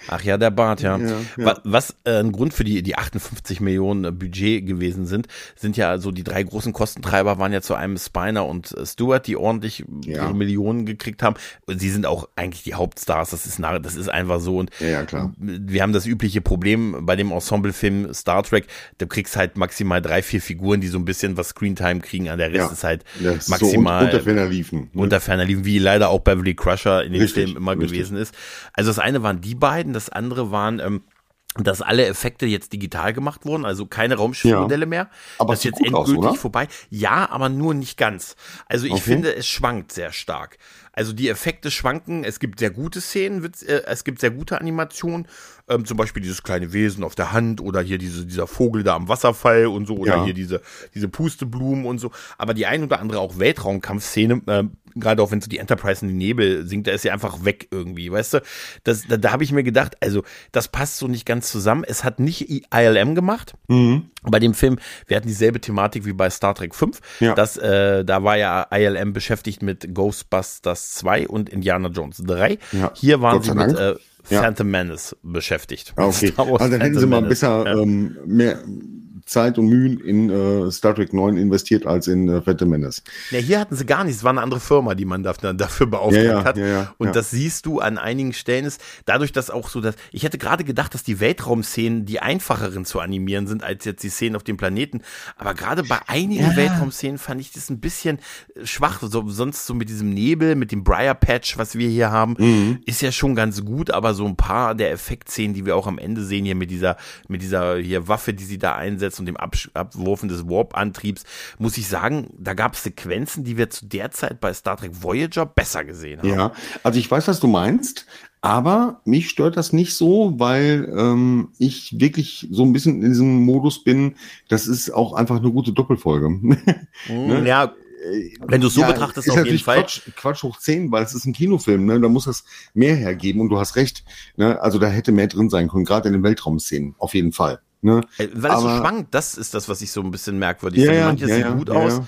Ach ja, der Bart, ja. Ja, ja. Wa- Was äh, ein Grund für die, die 58 Millionen äh, Budget gewesen sind, sind ja so die drei großen Kostentreiber waren ja zu einem Spiner und äh, Stewart, die ordentlich Ja. ihre Millionen gekriegt haben. Sie sind auch eigentlich die Hauptstars, das ist, nach- das ist einfach so. Und Ja, ja, klar. wir haben das übliche Problem bei dem Ensemblefilm Star Trek, du kriegst halt maximal drei, vier Figuren, die so ein bisschen was Screentime kriegen, an der Rest Ja. ist halt maximal So un- unter ferner liefen. Ne? unter ferner liefen, wie leider auch Beverly Crusher in den Richtig, Filmen immer richtig. gewesen ist. Also das eine waren die beiden, das andere waren, ähm, dass alle Effekte jetzt digital gemacht wurden, also keine Raumschiffmodelle mehr. Aber das ist jetzt aus, endgültig oder? vorbei. Ja, aber nur nicht ganz. Also ich Okay. finde, es schwankt sehr stark. Also die Effekte schwanken. Es gibt sehr gute Szenen, äh, es gibt sehr gute Animationen. Ähm, zum Beispiel dieses kleine Wesen auf der Hand oder hier diese, dieser Vogel da am Wasserfall und so oder Ja. hier diese, diese Pusteblumen und so. Aber die ein oder andere auch Weltraumkampfszene, äh, gerade auch wenn so die Enterprise in den Nebel sinkt, da ist sie einfach weg irgendwie, weißt du? Das, da da habe ich mir gedacht, also das passt so nicht ganz zusammen. Es hat nicht ILM gemacht. Mhm. Bei dem Film, wir hatten dieselbe Thematik wie bei Star Trek 5. Ja. Das, äh, da war ja ILM beschäftigt mit Ghostbusters 2 und Indiana Jones 3. Ja. Hier waren sie mit äh, Ja. Phantom Menace beschäftigt. Ah, okay. Also dann hätten sie Phantom mal Menace. besser Ja. ähm, mehr Zeit und Mühen in äh, Star Trek 9 investiert als in äh, Phantom Menace. Ja, hier hatten sie gar nichts. Es war eine andere Firma, die man dafür, dafür beauftragt Ja, ja, hat. ja, und das siehst du an einigen Stellen ist, dadurch, dass auch so, dass, ich hätte gerade gedacht, dass die Weltraumszenen die einfacheren zu animieren sind, als jetzt die Szenen auf dem Planeten. Aber gerade bei einigen. Weltraumszenen fand ich das ein bisschen äh, schwach. So, sonst so mit diesem Nebel, mit dem Briar Patch, was wir hier haben, Mhm. ist ja schon ganz gut, aber so ein paar der Effektszenen, die wir auch am Ende sehen, hier mit dieser, mit dieser hier Waffe, die sie da einsetzt und dem Absch Abwurfen des Warp-Antriebs, muss ich sagen, da gab es Sequenzen, die wir zu der Zeit bei Star Trek Voyager besser gesehen haben. Ja, also ich weiß, was du meinst, aber mich stört das nicht so, weil ähm, ich wirklich so ein bisschen in diesem Modus bin, das ist auch einfach eine gute Doppelfolge. Mhm. Ja, Wenn du es so ja, betrachtest, auf jeden Fall. Quatsch, Quatsch hoch 10, weil es ist ein Kinofilm, ne? Da muss das mehr hergeben und du hast recht. Ne? Also da hätte mehr drin sein können, gerade in den Weltraumszenen, auf jeden Fall. Ne? Weil es so schwankt, das ist das, was ich so ein bisschen merkwürdig ja, finde. Manches ja, sieht gut aus,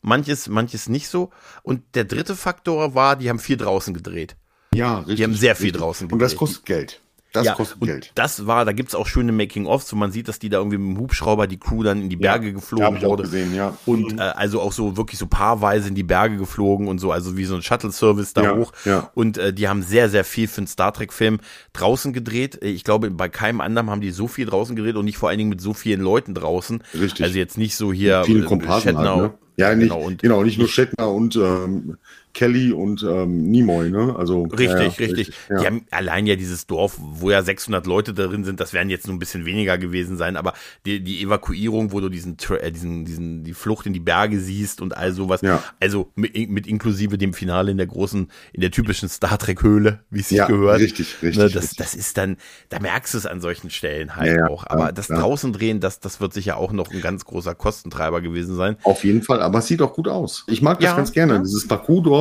manches, manches nicht so. Und der dritte Faktor war, die haben viel draußen gedreht. Ja, richtig. Die haben sehr viel richtig. draußen gedreht. Und das kostet Geld. Das ja, kostet Geld. Das war, da gibt's auch schöne Making-ofs, wo man sieht, dass die da irgendwie mit dem Hubschrauber die Crew dann in die Berge ja, geflogen wurde. Gesehen, ja. Und mhm. äh, also auch so wirklich so paarweise in die Berge geflogen und so, also wie so ein Shuttle-Service da ja, hoch. Ja. Und äh, die haben sehr, sehr viel für einen Star Trek-Film draußen gedreht. Ich glaube, bei keinem anderen haben die so viel draußen gedreht und nicht vor allen Dingen mit so vielen Leuten draußen. Richtig. Also jetzt nicht so hier Viele äh, Shatner. Halt, ne? Ja, nicht, genau, und, genau, nicht nur Shatner und ähm, Kelly und ähm, Nimoy, ne? Also richtig, ja, richtig. richtig ja. Die haben allein ja dieses Dorf, wo ja 600 Leute darin sind, das werden jetzt nur ein bisschen weniger gewesen sein, aber die, die Evakuierung, wo du diesen, äh, diesen, diesen, die Flucht in die Berge siehst und all sowas, also mit, mit inklusive dem Finale in der großen, in der typischen Star Trek Höhle, wie es sich ja, gehört. Richtig, richtig, ne, das, richtig. das ist dann, da merkst du es an solchen Stellen halt auch. Aber das draußen drehen, das, das wird sicher auch noch ein ganz großer Kostentreiber gewesen sein. Auf jeden Fall, aber es sieht auch gut aus. Ich mag das ganz gerne, dieses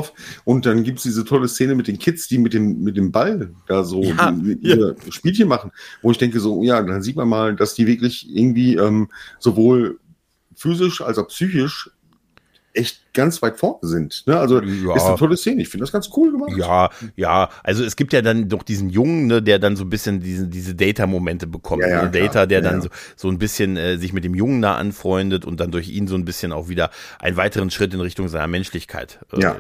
Parcours-Dorf und dann gibt es diese tolle Szene mit den Kids, die mit dem, mit dem Ball da so ja, die, ja. Spielchen machen, wo ich denke so, ja, dann sieht man mal, dass die wirklich irgendwie ähm, sowohl physisch als auch psychisch echt ganz weit vorne sind. Ne? Also ja. ist eine tolle Szene. Ich finde das ganz cool gemacht. Ja, ja. Also es gibt ja dann doch diesen Jungen, ne, der dann so ein bisschen diese, diese Data-Momente bekommt. Ja, ja? Data, der ja, dann so, so ein bisschen äh, sich mit dem Jungen da anfreundet und dann durch ihn so ein bisschen auch wieder einen weiteren Schritt in Richtung seiner Menschlichkeit äh,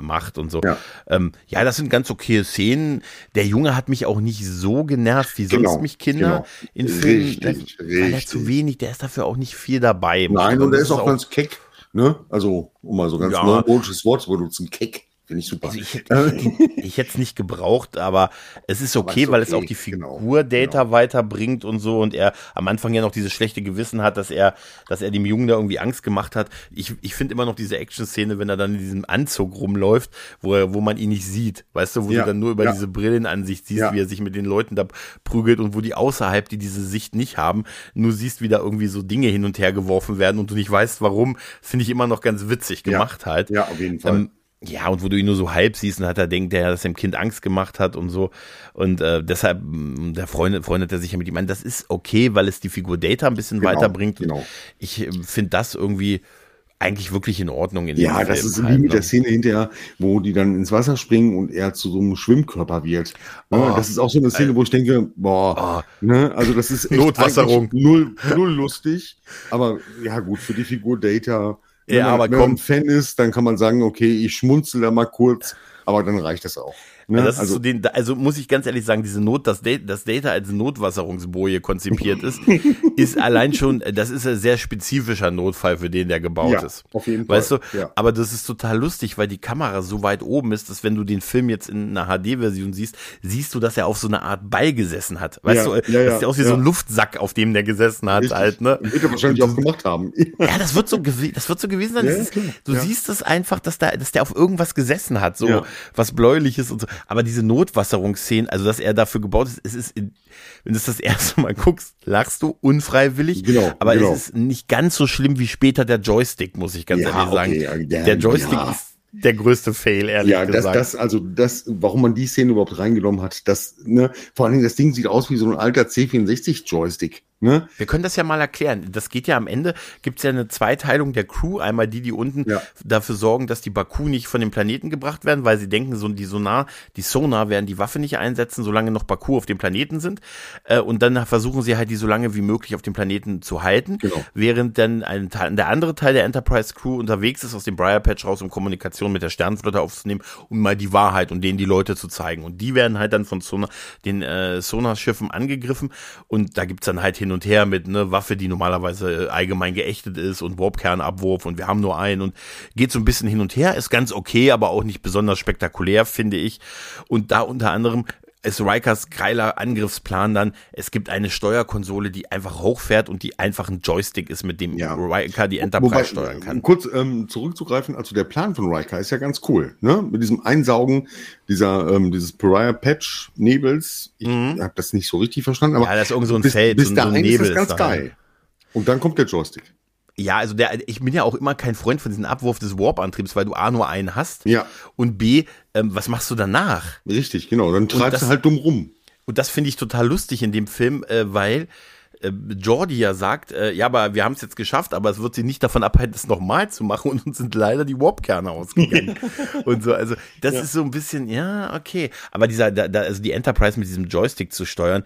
macht und so. Ja. Ähm, ja, das sind ganz okay Szenen. Der Junge hat mich auch nicht so genervt wie sonst genau, mich Kinder genau. in Filmen. Richtig, weil richtig. er zu wenig, der ist dafür auch nicht viel dabei. Nein, und er ist auch, auch ganz keck. Ne? Also, um mal so ganz ja. neumodisches Wort zu benutzen, Keck. Finde ich super. Also ich, ich, ich hätte es nicht gebraucht, aber es ist okay, es okay weil es auch die genau, Figur-Data genau. weiterbringt und so und er am Anfang ja noch dieses schlechte Gewissen hat, dass er, dass er dem Jungen da irgendwie Angst gemacht hat. Ich, ich finde immer noch diese Action-Szene, wenn er dann in diesem Anzug rumläuft, wo er, wo man ihn nicht sieht. Weißt du, wo ja, du dann nur über ja. diese Brillenansicht siehst, ja. wie er sich mit den Leuten da prügelt und wo die außerhalb, die diese Sicht nicht haben, nur siehst, wie da irgendwie so Dinge hin und her geworfen werden und du nicht weißt, warum, finde ich immer noch ganz witzig gemacht halt. Ja, auf jeden Fall. Ähm, ja, und wo du ihn nur so halb siehst und hat er denkt, der, dass dem Kind Angst gemacht hat und so. Und äh, deshalb, mm, der freundet, freundet er sich ja mit ihm an. Das ist okay, weil es die Figur Data ein bisschen genau, weiterbringt. Genau. Ich äh, finde das irgendwie eigentlich wirklich in Ordnung. In ja, das Film ist halt, wie mit ne? der Szene hinterher, wo die dann ins Wasser springen und er zu so einem Schwimmkörper wird. Ne, oh, das ist auch so eine Szene, wo ich denke, boah, oh. ne, also das ist Notwasserung. Null, null lustig. Aber ja gut, für die Figur Data wenn ja, man, aber wenn komm. man Fan ist, dann kann man sagen, okay, ich schmunzel da mal kurz, aber dann reicht das auch. Ne? Ja, also, so den, also muss ich ganz ehrlich sagen, diese Not, dass Data, das Data als Notwasserungsboje konzipiert ist, ist allein schon, das ist ein sehr spezifischer Notfall, für den der gebaut ja, ist. Auf jeden Fall. Weißt du, ja. aber das ist total lustig, weil die Kamera so weit oben ist, dass wenn du den Film jetzt in einer HD-Version siehst, siehst du, dass er auf so einer Art Ball gesessen hat. Weißt du, das sieht aus wie so ein Luftsack, auf dem der gesessen hat Richtig. halt, ne? Wird er wahrscheinlich auch gemacht haben. Ja, das wird so, das wird so gewesen sein. Ist, du siehst es einfach, dass da, dass der auf irgendwas gesessen hat, so was bläuliches und so. Aber diese Not Abwasserungsszenen, also dass er dafür gebaut ist, es ist, wenn du es das erste Mal guckst, lachst du unfreiwillig. Genau, aber genau. es ist nicht ganz so schlimm wie später der Joystick, muss ich ganz ja, ehrlich sagen. Okay, der, der Joystick ja. ist der größte Fail, ehrlich ja, das, gesagt. das, also das, warum man die Szene überhaupt reingenommen hat, das, ne, vor allen Dingen, das Ding sieht aus wie so ein alter C64-Joystick. Ne? Wir können das ja mal erklären. Das geht ja am Ende, gibt es ja eine Zweiteilung der Crew. Einmal die, die unten ja. dafür sorgen, dass die Baku nicht von dem Planeten gebracht werden, weil sie denken, so die Sonar, die Sonar werden die Waffe nicht einsetzen, solange noch Baku auf dem Planeten sind. Äh, und dann versuchen sie halt, die so lange wie möglich auf dem Planeten zu halten. Genau. Während dann ein Teil, der andere Teil der Enterprise Crew unterwegs ist aus dem Briar Patch raus, um Kommunikation mit der Sternflotte aufzunehmen, um mal die Wahrheit und denen die Leute zu zeigen. Und die werden halt dann von Sonar, den äh, Sonarschiffen angegriffen. Und da gibt's dann halt hin und her mit ne Waffe, die normalerweise äh, allgemein geächtet ist und Warpkernabwurf und wir haben nur einen und geht so ein bisschen hin und her, ist ganz okay, aber auch nicht besonders spektakulär, finde ich. Und da unter anderem ist Rikers geiler Angriffsplan dann, es gibt eine Steuerkonsole, die einfach hochfährt und die einfach ein Joystick ist, mit dem ja. Riker die Enterprise Wobei, steuern kann. Kurz ähm, zurückzugreifen, also der Plan von Riker ist ja ganz cool, ne? Mit diesem Einsaugen dieser ähm, dieses Pariah Patch Nebels. Ich mhm. habe das nicht so richtig verstanden, aber ja, das ist irgend so ein bis, Feld, bis so, ein Nebel ist das ganz ist geil. Und dann kommt der Joystick. Ja, also der, ich bin ja auch immer kein Freund von diesem Abwurf des Warp-Antriebs, weil du A nur einen hast Ja, und B, ähm, was machst du danach? richtig, genau. Dann treibst das- du halt dumm rum. Und das finde ich total lustig in dem Film, äh, weil äh, Jordi ja sagt, äh, ja, aber wir haben es jetzt geschafft, aber es wird sie nicht davon abhalten, es nochmal zu machen und uns sind leider die Warp-Kerne ausgegangen. und so, also das ist so ein bisschen, ja, okay. Aber dieser, da, da, also die Enterprise mit diesem Joystick zu steuern,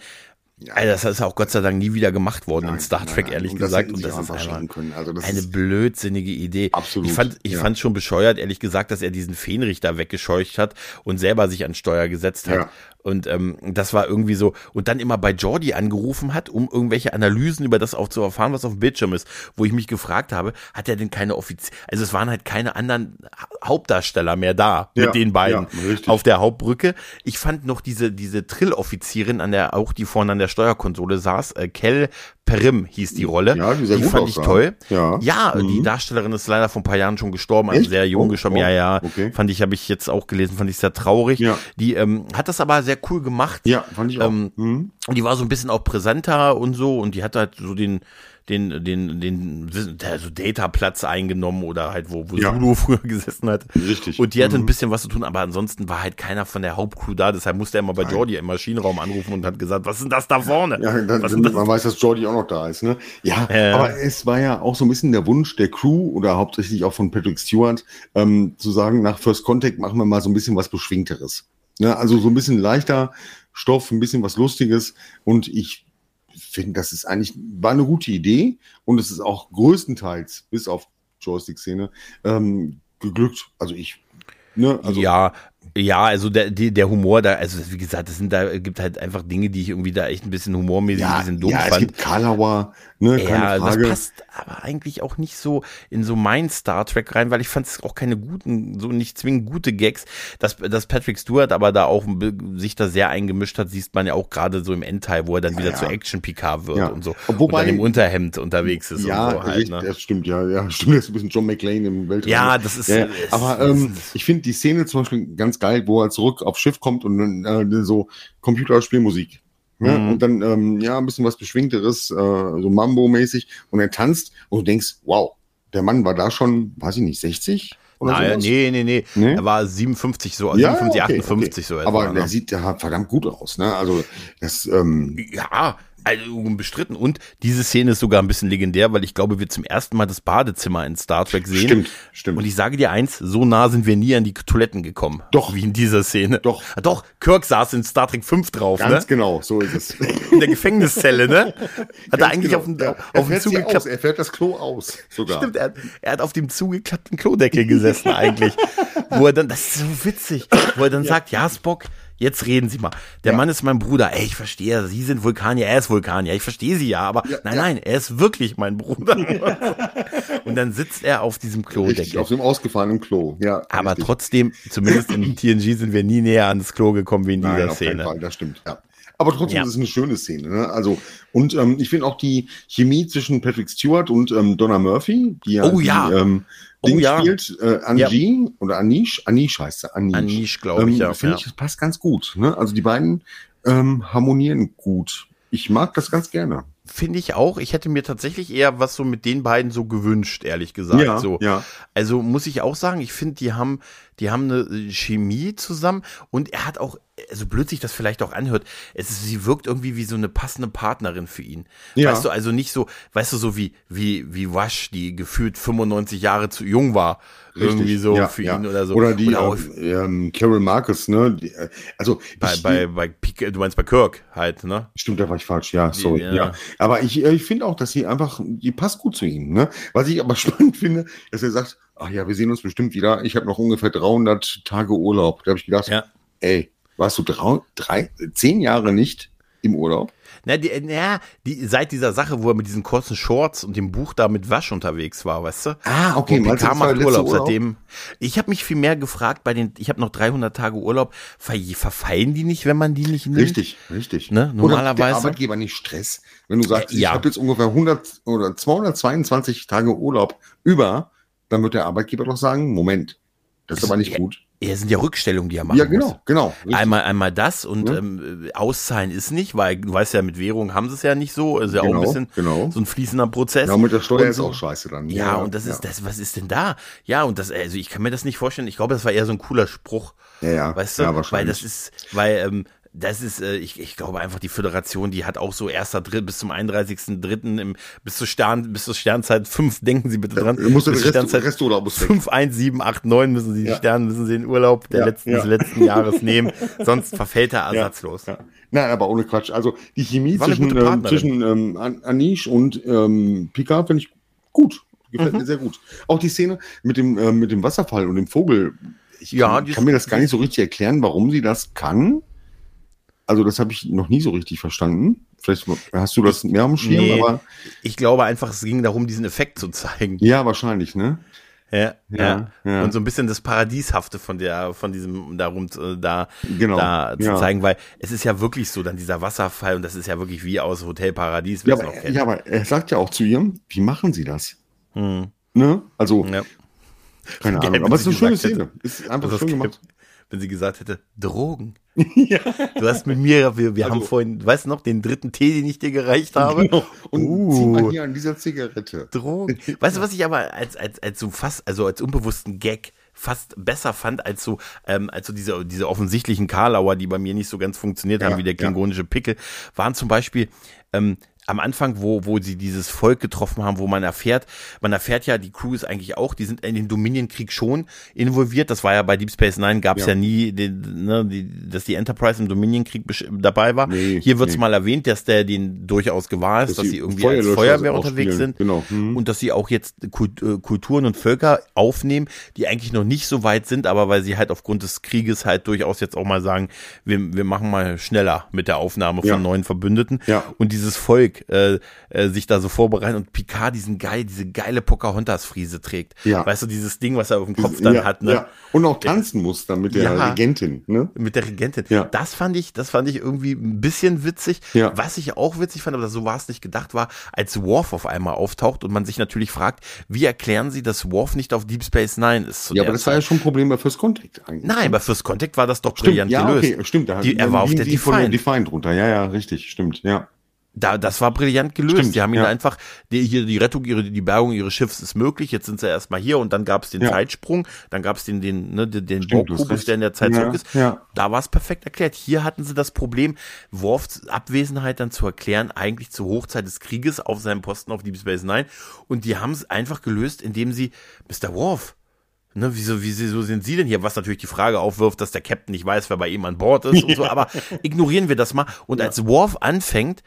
also das ist auch Gott sei Dank nie wieder gemacht worden in Nein, Star nein, Trek, nein. ehrlich Und gesagt. Und das ist einfach. Also das eine ist- blödsinnige Idee. Absolut, Ich fand, ich ja. fand schon bescheuert, ehrlich gesagt, dass er diesen Fähnrich da weggescheucht hat und selber sich an Steuer gesetzt hat. Ja. Und ähm, das war irgendwie so. Und dann immer bei Jordi angerufen hat, um irgendwelche Analysen über das auch zu erfahren, was auf dem Bildschirm ist. Wo ich mich gefragt habe, hat er denn keine Offizier, also es waren halt keine anderen Ha- Hauptdarsteller mehr da Ja, mit den beiden ja, auf der Hauptbrücke. Ich fand noch diese, diese Trill-Offizierin an der, auch die vorne an der Steuerkonsole saß, äh, Kel Perim hieß die Rolle. Ja, die gut fand ich toll. Ja. ja die Mhm. Darstellerin ist leider vor ein paar Jahren schon gestorben, also Echt? sehr jung Oh, gestorben. oh, Ja, ja. okay. Fand ich, habe ich jetzt auch gelesen, fand ich sehr traurig. Ja. Die ähm, hat das aber sehr cool gemacht. Ja, fand ich auch. Ähm, Mhm. Und die war so ein bisschen auch präsenter und so und die hat halt so den den den den also Data-Platz eingenommen oder halt wo, wo Ja. Zulu früher gesessen hat. Richtig. Und die hatte ein Mhm. bisschen was zu tun, aber ansonsten war halt keiner von der Hauptcrew da. Deshalb musste er immer bei Nein. Jordi im Maschinenraum anrufen und hat gesagt, was ist denn das da vorne? Ja, dann, das? man weiß, dass Jordi auch noch da ist. Ne? Ja, Ja. aber es war ja auch so ein bisschen der Wunsch der Crew oder hauptsächlich auch von Patrick Stewart, ähm, zu sagen, nach First Contact machen wir mal so ein bisschen was Beschwingteres. Ne? Also so ein bisschen leichter Stoff, ein bisschen was Lustiges. Und ich finde, das ist eigentlich, war eine gute Idee und es ist auch größtenteils, bis auf Joystick-Szene, ähm, geglückt. Also ich, ne, also ja, ja, also der, der Humor da, also wie gesagt, das sind da gibt halt einfach Dinge, die ich irgendwie da echt ein bisschen humormäßig ein bisschen doof ja, es fand. gibt Kalauer, ne, Ja, das passt aber eigentlich auch nicht so in so mein Star Trek rein, weil ich fand es auch keine guten, so nicht zwingend gute Gags. Dass, dass Patrick Stewart aber da auch sich da sehr eingemischt hat, sieht man ja auch gerade so im Endteil, wo er dann wieder ja. zu Action PK wird Ja. und so. Wobei- und dann im Unterhemd unterwegs ist Ja, und so halt, ne? das stimmt, ja, ja, stimmt, das ist ein bisschen John McClane im Weltraum. Ja, das ist- Ja, ja. es- aber ähm, ich finde die Szene zum Beispiel ganz geil, wo er zurück aufs Schiff kommt und äh, so Computerspielmusik. Ne? Mhm. Und dann, ähm, ja, ein bisschen was Beschwingteres, äh, so Mambo-mäßig. Und er tanzt und du denkst, wow, der Mann war da schon, weiß ich nicht, 60? Oder Naja, sowas? nee, nee, nee, Nee? Er war 57, so, Ja, 57, okay, 58 okay. so etwa. Aber ne? der sieht ja verdammt gut aus, ne? Also, das, ähm, Ja, also unbestritten. Und diese Szene ist sogar ein bisschen legendär, weil ich glaube, wir zum ersten Mal das Badezimmer in Star Trek sehen. Stimmt, stimmt. Und ich sage dir eins, so nah sind wir nie an die Toiletten gekommen. Doch. Wie in dieser Szene. Doch. Ah, Doch, Kirk saß in Star Trek 5 drauf, ganz ne? genau, so ist es. In der Gefängniszelle, ne? Hat er Ganz eigentlich genau. auf dem, ja. auf er fährt zugeklappt. er das Klo aus, sogar. Stimmt, er, hat- er hat auf dem zugeklappten Klodeckel gesessen eigentlich. wo er dann, das ist so witzig, wo er dann sagt, ja, Spock, jetzt reden Sie mal. Der Mann ist mein Bruder. Ey, ich verstehe, Sie sind Vulkanier, er ist Vulkanier. Ich verstehe Sie ja, aber nein, ja. nein, er ist wirklich mein Bruder. Und dann sitzt er auf diesem Richtig, Klodeckel. auf dem ausgefahrenen Klo. Ja, Aber richtig. trotzdem, zumindest in TNG sind wir nie näher ans Klo gekommen wie in Nein, dieser auf Szene. Fall, das stimmt. Ja. Aber trotzdem Ja. ist es eine schöne Szene. Ne? Also und ähm, ich finde auch die Chemie zwischen Patrick Stewart und ähm, Donna Murphy, die ja, Oh die, ja. ähm, Oh Ding ja. spielt, äh, Angie oder Anish, Anish heißt sie, Anish. Anish, glaube ich, ja. Finde ja. ich, das passt ganz gut. Ne? Also die beiden ähm, harmonieren gut. Ich mag das ganz gerne. Finde ich auch. Ich hätte mir tatsächlich eher was so mit den beiden so gewünscht, ehrlich gesagt. so. ja. Also muss ich auch sagen, ich finde, die haben, die haben eine äh, Chemie zusammen und er hat auch, also blöd sich das vielleicht auch anhört, es ist, sie wirkt irgendwie wie so eine passende Partnerin für ihn. Ja. Weißt du, also nicht so, weißt du, so wie, wie, wie Wash, die gefühlt 95 Jahre zu jung war. Irgendwie so ja, für ja. ihn oder so. Oder die auch äh, ähm, Carol Marcus, ne? Die, äh, also bei, ich, bei, bei, Pik- du meinst bei Kirk halt, ne? Stimmt, da war ich falsch, ja, sorry. Ja. Ja. Aber ich, ich finde auch, dass sie einfach, die passt gut zu ihm. Ne? Was ich aber spannend finde, dass er sagt, ach ja, wir sehen uns bestimmt wieder. Ich habe noch ungefähr 300 Tage Urlaub. Da habe ich gedacht, Ja. ey, warst du drei, drei, zehn Jahre nicht im Urlaub? Na, die, na, die, seit dieser Sache, wo er mit diesen kurzen Shorts und dem Buch da mit Wasch unterwegs war, weißt du? Ah, okay, das war macht Urlaub, Urlaub? seitdem. Ich habe mich viel mehr gefragt bei den, ich habe noch 300 Tage Urlaub, ver, verfallen die nicht, wenn man die nicht nimmt? Richtig, richtig. Ne, Oder der normalerweise- Arbeitgeber nicht Stress. Wenn du sagst, Äh, ja. ich habe jetzt ungefähr 100 oder 222 Tage Urlaub über, dann wird der Arbeitgeber doch sagen, Moment, das ist aber nicht Ja. gut. Ja, sind ja Rückstellungen, die er machen Ja, genau, muss. genau. richtig. Einmal, einmal das und Ja. ähm, auszahlen ist nicht, weil du weißt ja, mit Währung haben sie es ja nicht so. Ist ja auch Genau, ein bisschen genau. so ein fließender Prozess. Ja, mit der Steuer Und ist auch scheiße dann. Ja, und das ist das, was ist denn da? Ja, und das, also ich kann mir das nicht vorstellen. Ich glaube, das war eher so ein cooler Spruch. Ja, ja. Weißt du? Ja, weil das ist, weil, ähm, das ist, äh, ich, ich glaube einfach, die Föderation, die hat auch so erster Dritt bis zum 31.3. im, bis zur Stern, bis zur Sternzeit 5, denken Sie bitte dran. Musst den bis Rest, Sternzeit Resturlaub muss weg. 5, 1, 7, 8, 9 müssen Sie, die Ja. Sterne müssen Sie in Urlaub der Ja, letzten, ja. des letzten Jahres nehmen, sonst verfällt er ersatzlos. Ja. Nein, aber ohne Quatsch. Also die Chemie eine zwischen, ähm, zwischen ähm, An- Anish und ähm, Picard finde ich gut. Gefällt Mhm. mir sehr gut. Auch die Szene mit dem, ähm, mit dem Wasserfall und dem Vogel. Ich Ja, kann, kann mir das gar nicht so richtig erklären, warum sie das kann. Also das habe ich noch nie so richtig verstanden. Vielleicht hast du das mehr am Schirm, Nee. aber Ich glaube einfach, es ging darum, diesen Effekt zu zeigen. ja, wahrscheinlich, ne? Ja, ja, Ja. Und so ein bisschen das Paradieshafte von der, von diesem, darum, äh, da, Genau, da zu ja. zeigen, weil es ist ja wirklich so, dann dieser Wasserfall und das ist ja wirklich wie aus Hotel Paradies, Ja aber, ja, aber er sagt ja auch zu ihr, wie machen sie das? Hm. Ne? Also, Ja. keine Ahnung. Aber es ist eine schöne Szene. Ist einfach schön gemacht. Wenn sie gesagt hätte, Drogen. Du hast mit mir, wir, wir haben Also- vorhin, weißt du noch, den dritten Tee, den ich dir gereicht habe. Genau. Und Uh. zieh mal hier an dieser Zigarette. Drogen. Weißt du, was ich aber als, als, als so fast, also als unbewussten Gag fast besser fand als so, ähm, als so diese, diese offensichtlichen Karlauer, die bei mir nicht so ganz funktioniert haben, Ja, wie der ja. klingonische Pickel, waren zum Beispiel, ähm, am Anfang, wo, wo sie dieses Volk getroffen haben, wo man erfährt, man erfährt ja, die Crew ist eigentlich auch, die sind in den Dominion-Krieg schon involviert. Das war ja bei Deep Space Nine, gab es ja. Ja. nie, den, ne, die, dass die Enterprise im Dominion-Krieg dabei war. Nee, Hier wird's nee. mal erwähnt, dass der den durchaus gewahr ist, dass, Dass sie irgendwie als Feuerlöscher Feuerwehr unterwegs spielen. sind Genau. Mhm. und dass sie auch jetzt äh, Kulturen und Völker aufnehmen, die eigentlich noch nicht so weit sind, aber weil sie halt aufgrund des Krieges halt durchaus jetzt auch mal sagen, wir, wir machen mal schneller mit der Aufnahme von Ja. neuen Verbündeten Ja. und dieses Volk äh, äh, sich da so vorbereiten und Picard diesen geil, diese geile Pocahontas-Friese trägt. Ja. Weißt du, dieses Ding, was er auf dem Kopf dann ja, hat, ne? Ja. Und auch tanzen muss dann mit der Ja. Regentin. Ne? mit der Regentin. Ja. Das fand ich, das fand ich irgendwie ein bisschen witzig. Ja. Was ich auch witzig fand, aber so war es nicht gedacht, war, als Worf auf einmal auftaucht und man sich natürlich fragt, wie erklären sie, dass Worf nicht auf Deep Space Nine ist? Ja, aber das war ja schon ein Problem bei First Contact eigentlich. Nein, aber fürs Contact war das doch Stimmt, brillant ja, gelöst. okay, stimmt. Da Die, er war auf liegen der die von der Defiant. Defiant runter. Ja, ja, richtig, stimmt, ja. Da, das war brillant gelöst. Stimmt, die haben ihn ja. einfach, die, hier die Rettung, ihre, die Bergung ihres Schiffs ist möglich. Jetzt sind sie erstmal hier und dann gab es den Ja. Zeitsprung, dann gab es den, den, ne, den, den recht. der in der Zeit Ja, zurück ist. ja. Da war es perfekt erklärt. Hier hatten sie das Problem, Worfs Abwesenheit dann zu erklären, eigentlich zur Hochzeit des Krieges auf seinem Posten auf Deep Space Nine. Und die haben es einfach gelöst, indem sie, Mr. Worf, Ne, wieso, wieso sind Sie denn hier? Was natürlich die Frage aufwirft, dass der Captain nicht weiß, wer bei ihm an Bord ist und so, aber ignorieren wir das mal. Und als Worf anfängt,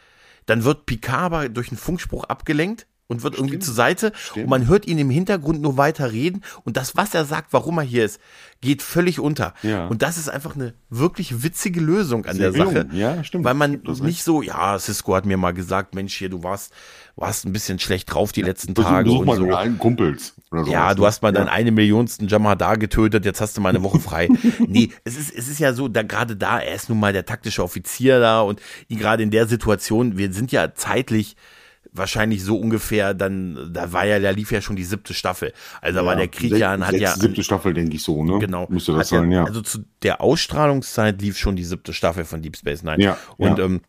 dann wird Picard aber durch einen Funkspruch abgelenkt und wird irgendwie zur Seite und man hört ihn im Hintergrund nur weiter reden und das, was er sagt, warum er hier ist, geht völlig unter. Ja. Und das ist einfach eine wirklich witzige Lösung an Sehr der Sache. gelungen. Ja, stimmt. Weil man nicht so, ja, Cisco hat mir mal gesagt, Mensch, hier, du warst, warst ein bisschen schlecht drauf die letzten Besuch, Tage und mal so. alten Kumpels. Oder Ja, du ne? hast mal deinen ja. eine Millionsten Jamahar getötet, jetzt hast du mal eine Woche frei. nee, es ist, es ist ja so, da gerade da, er ist nun mal der taktische Offizier da und gerade in der Situation, wir sind ja zeitlich wahrscheinlich so ungefähr, dann, da war ja, da lief ja schon die siebte Staffel. Also da war der Krieg ja, an- hat ja, siebte Staffel, denke ich so, ne? genau, Müsste das sein, ja. Also zu der Ausstrahlungszeit lief schon die siebte Staffel von Deep Space Nine. Ja, Und ja. ähm,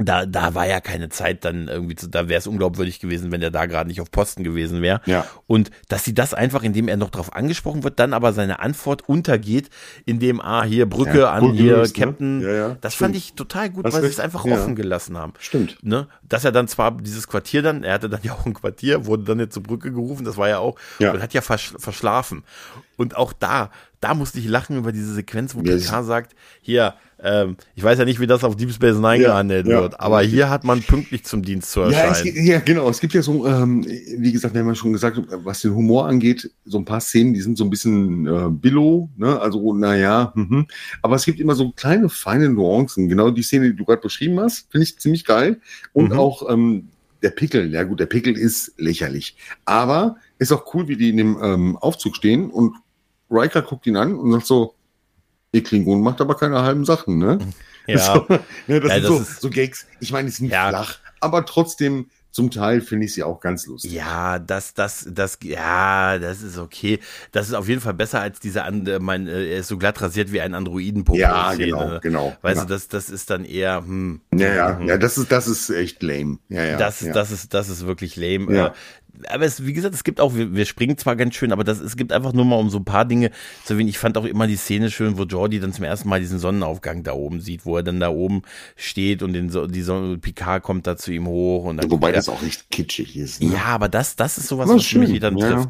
da, da war ja keine Zeit dann irgendwie, zu, da wäre es unglaubwürdig gewesen, wenn der da gerade nicht auf Posten gewesen wäre. Ja. Und dass sie das einfach, indem er noch drauf angesprochen wird, dann aber seine Antwort untergeht, indem, ah, hier Brücke Ja, an, hier gelöst, ne? Captain. Ja, ja, das stimmt. fand ich total gut, Hast weil sie es einfach offen gelassen haben. Stimmt. Ne? Dass er dann zwar dieses Quartier dann, er hatte dann ja auch ein Quartier, wurde dann jetzt zur Brücke gerufen, das war ja auch, Ja. und hat ja versch verschlafen. Und auch da, da musste ich lachen über diese Sequenz, wo Yes. Picard sagt, hier, ähm, ich weiß ja nicht, wie das auf Deep Space Nine Ja, gehandelt ja. wird, aber hier hat man pünktlich zum Dienst zu Ja, erscheinen. gibt, ja, genau. Es gibt ja so, ähm, wie gesagt, wir haben ja schon gesagt, was den Humor angeht, so ein paar Szenen, die sind so ein bisschen äh, billow, ne? Also, naja, mhm. aber es gibt immer so kleine, feine Nuancen. Genau die Szene, die du gerade beschrieben hast, finde ich ziemlich geil. Und Mhm. auch ähm, der Pickel, ja gut, der Pickel ist lächerlich. Aber ist auch cool, wie die in dem ähm, Aufzug stehen und Riker guckt ihn an und sagt so, ihr Klingon macht aber keine halben Sachen, ne? Ja. So, ne, das Ja, sind das so, ist- so Gags. Ich meine, es ist nicht Ja. flach, aber trotzdem zum Teil finde ich sie auch ganz lustig. Ja, das, das, das, ja, das ist okay. Das ist auf jeden Fall besser als dieser, andere, mein, äh, er ist so glatt rasiert wie ein androiden Ja, genau, genau. Weißt genau. du, das, das ist dann eher, hm. Ja, ja, ja, das ist, das ist echt lame. Ja, ja. Das, ja. das ist, das ist wirklich lame. Ja. Aber es, wie gesagt, es gibt auch, wir, wir springen zwar ganz schön, aber das, es gibt einfach nur mal um so ein paar Dinge zu erwähnen. Ich fand auch immer die Szene schön, wo Jordi dann zum ersten Mal diesen Sonnenaufgang da oben sieht, wo er dann da oben steht und den, die Sonne, Picard kommt da zu ihm hoch und dann Wobei das auch echt kitschig ist. Ne? ja, aber das, das ist sowas, was ist mich schön, dann ja.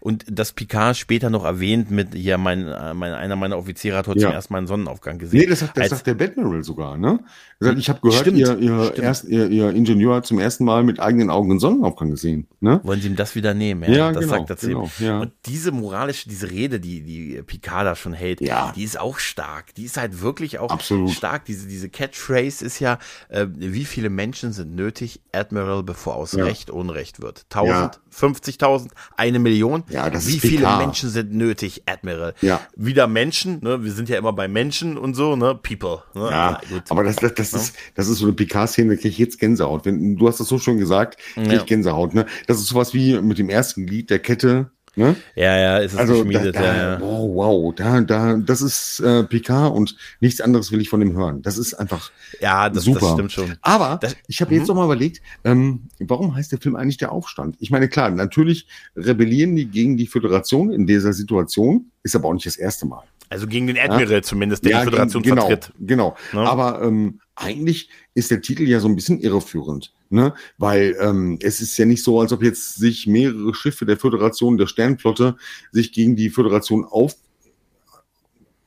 Und das Picard später noch erwähnt mit, hier, mein, äh, mein, einer meiner Offiziere hat heute Ja. zum ersten Mal einen Sonnenaufgang gesehen. Nee, das sagt, das Als- sagt der Batmiral sogar, ne? Er sagt, ich habe gehört, Stimmt, ihr, ihr, stimmt. erst, ihr, ihr Ingenieur hat zum ersten Mal mit eigenen Augen einen Sonnenaufgang gesehen, ne? wollen sie ihm das wieder nehmen? Ja, das genau, sagt er zu ihm. genau, ja. Und diese moralische, diese Rede, die, die Picard da schon hält, Ja. die ist auch stark. Die ist halt wirklich auch Absolut. stark. Diese, diese Catchphrase ist ja, äh, wie viele Menschen sind nötig, Admiral, bevor aus Ja. Recht Unrecht wird? 1000, 50.000, eine Million? Ja, das Wie ist viele. Menschen sind nötig, Admiral? Ja. Wieder Menschen, ne? Wir sind ja immer bei Menschen und so, ne? People. Ne? Ja, gut. aber das, das, das, ist, das ist so eine Picard-Szene, da kriege ich jetzt Gänsehaut. Wenn, du hast das so schön gesagt, kriege Ja. ich Gänsehaut, ne? Das ist sowas wie mit dem ersten Glied der Kette, ne? ja, ja, ist es Also, da, geschmiedet, da, ja, ja. wow, wow, da, da, das ist äh, Picard und nichts anderes will ich von dem hören. Das ist einfach Ja, das, super. das stimmt schon. Aber Das- ich habe jetzt noch mal überlegt, ähm, warum heißt der Film eigentlich der Aufstand? Ich meine, klar, natürlich rebellieren die gegen die Föderation in dieser Situation, ist aber auch nicht das erste Mal. Also gegen den Admiral zumindest, der die Föderation gen- genau, vertritt. Genau. Ne? Aber ähm, eigentlich ist der Titel ja so ein bisschen irreführend, ne? Weil ähm, es ist ja nicht so, als ob jetzt sich mehrere Schiffe der Föderation, der Sternflotte, sich gegen die Föderation auf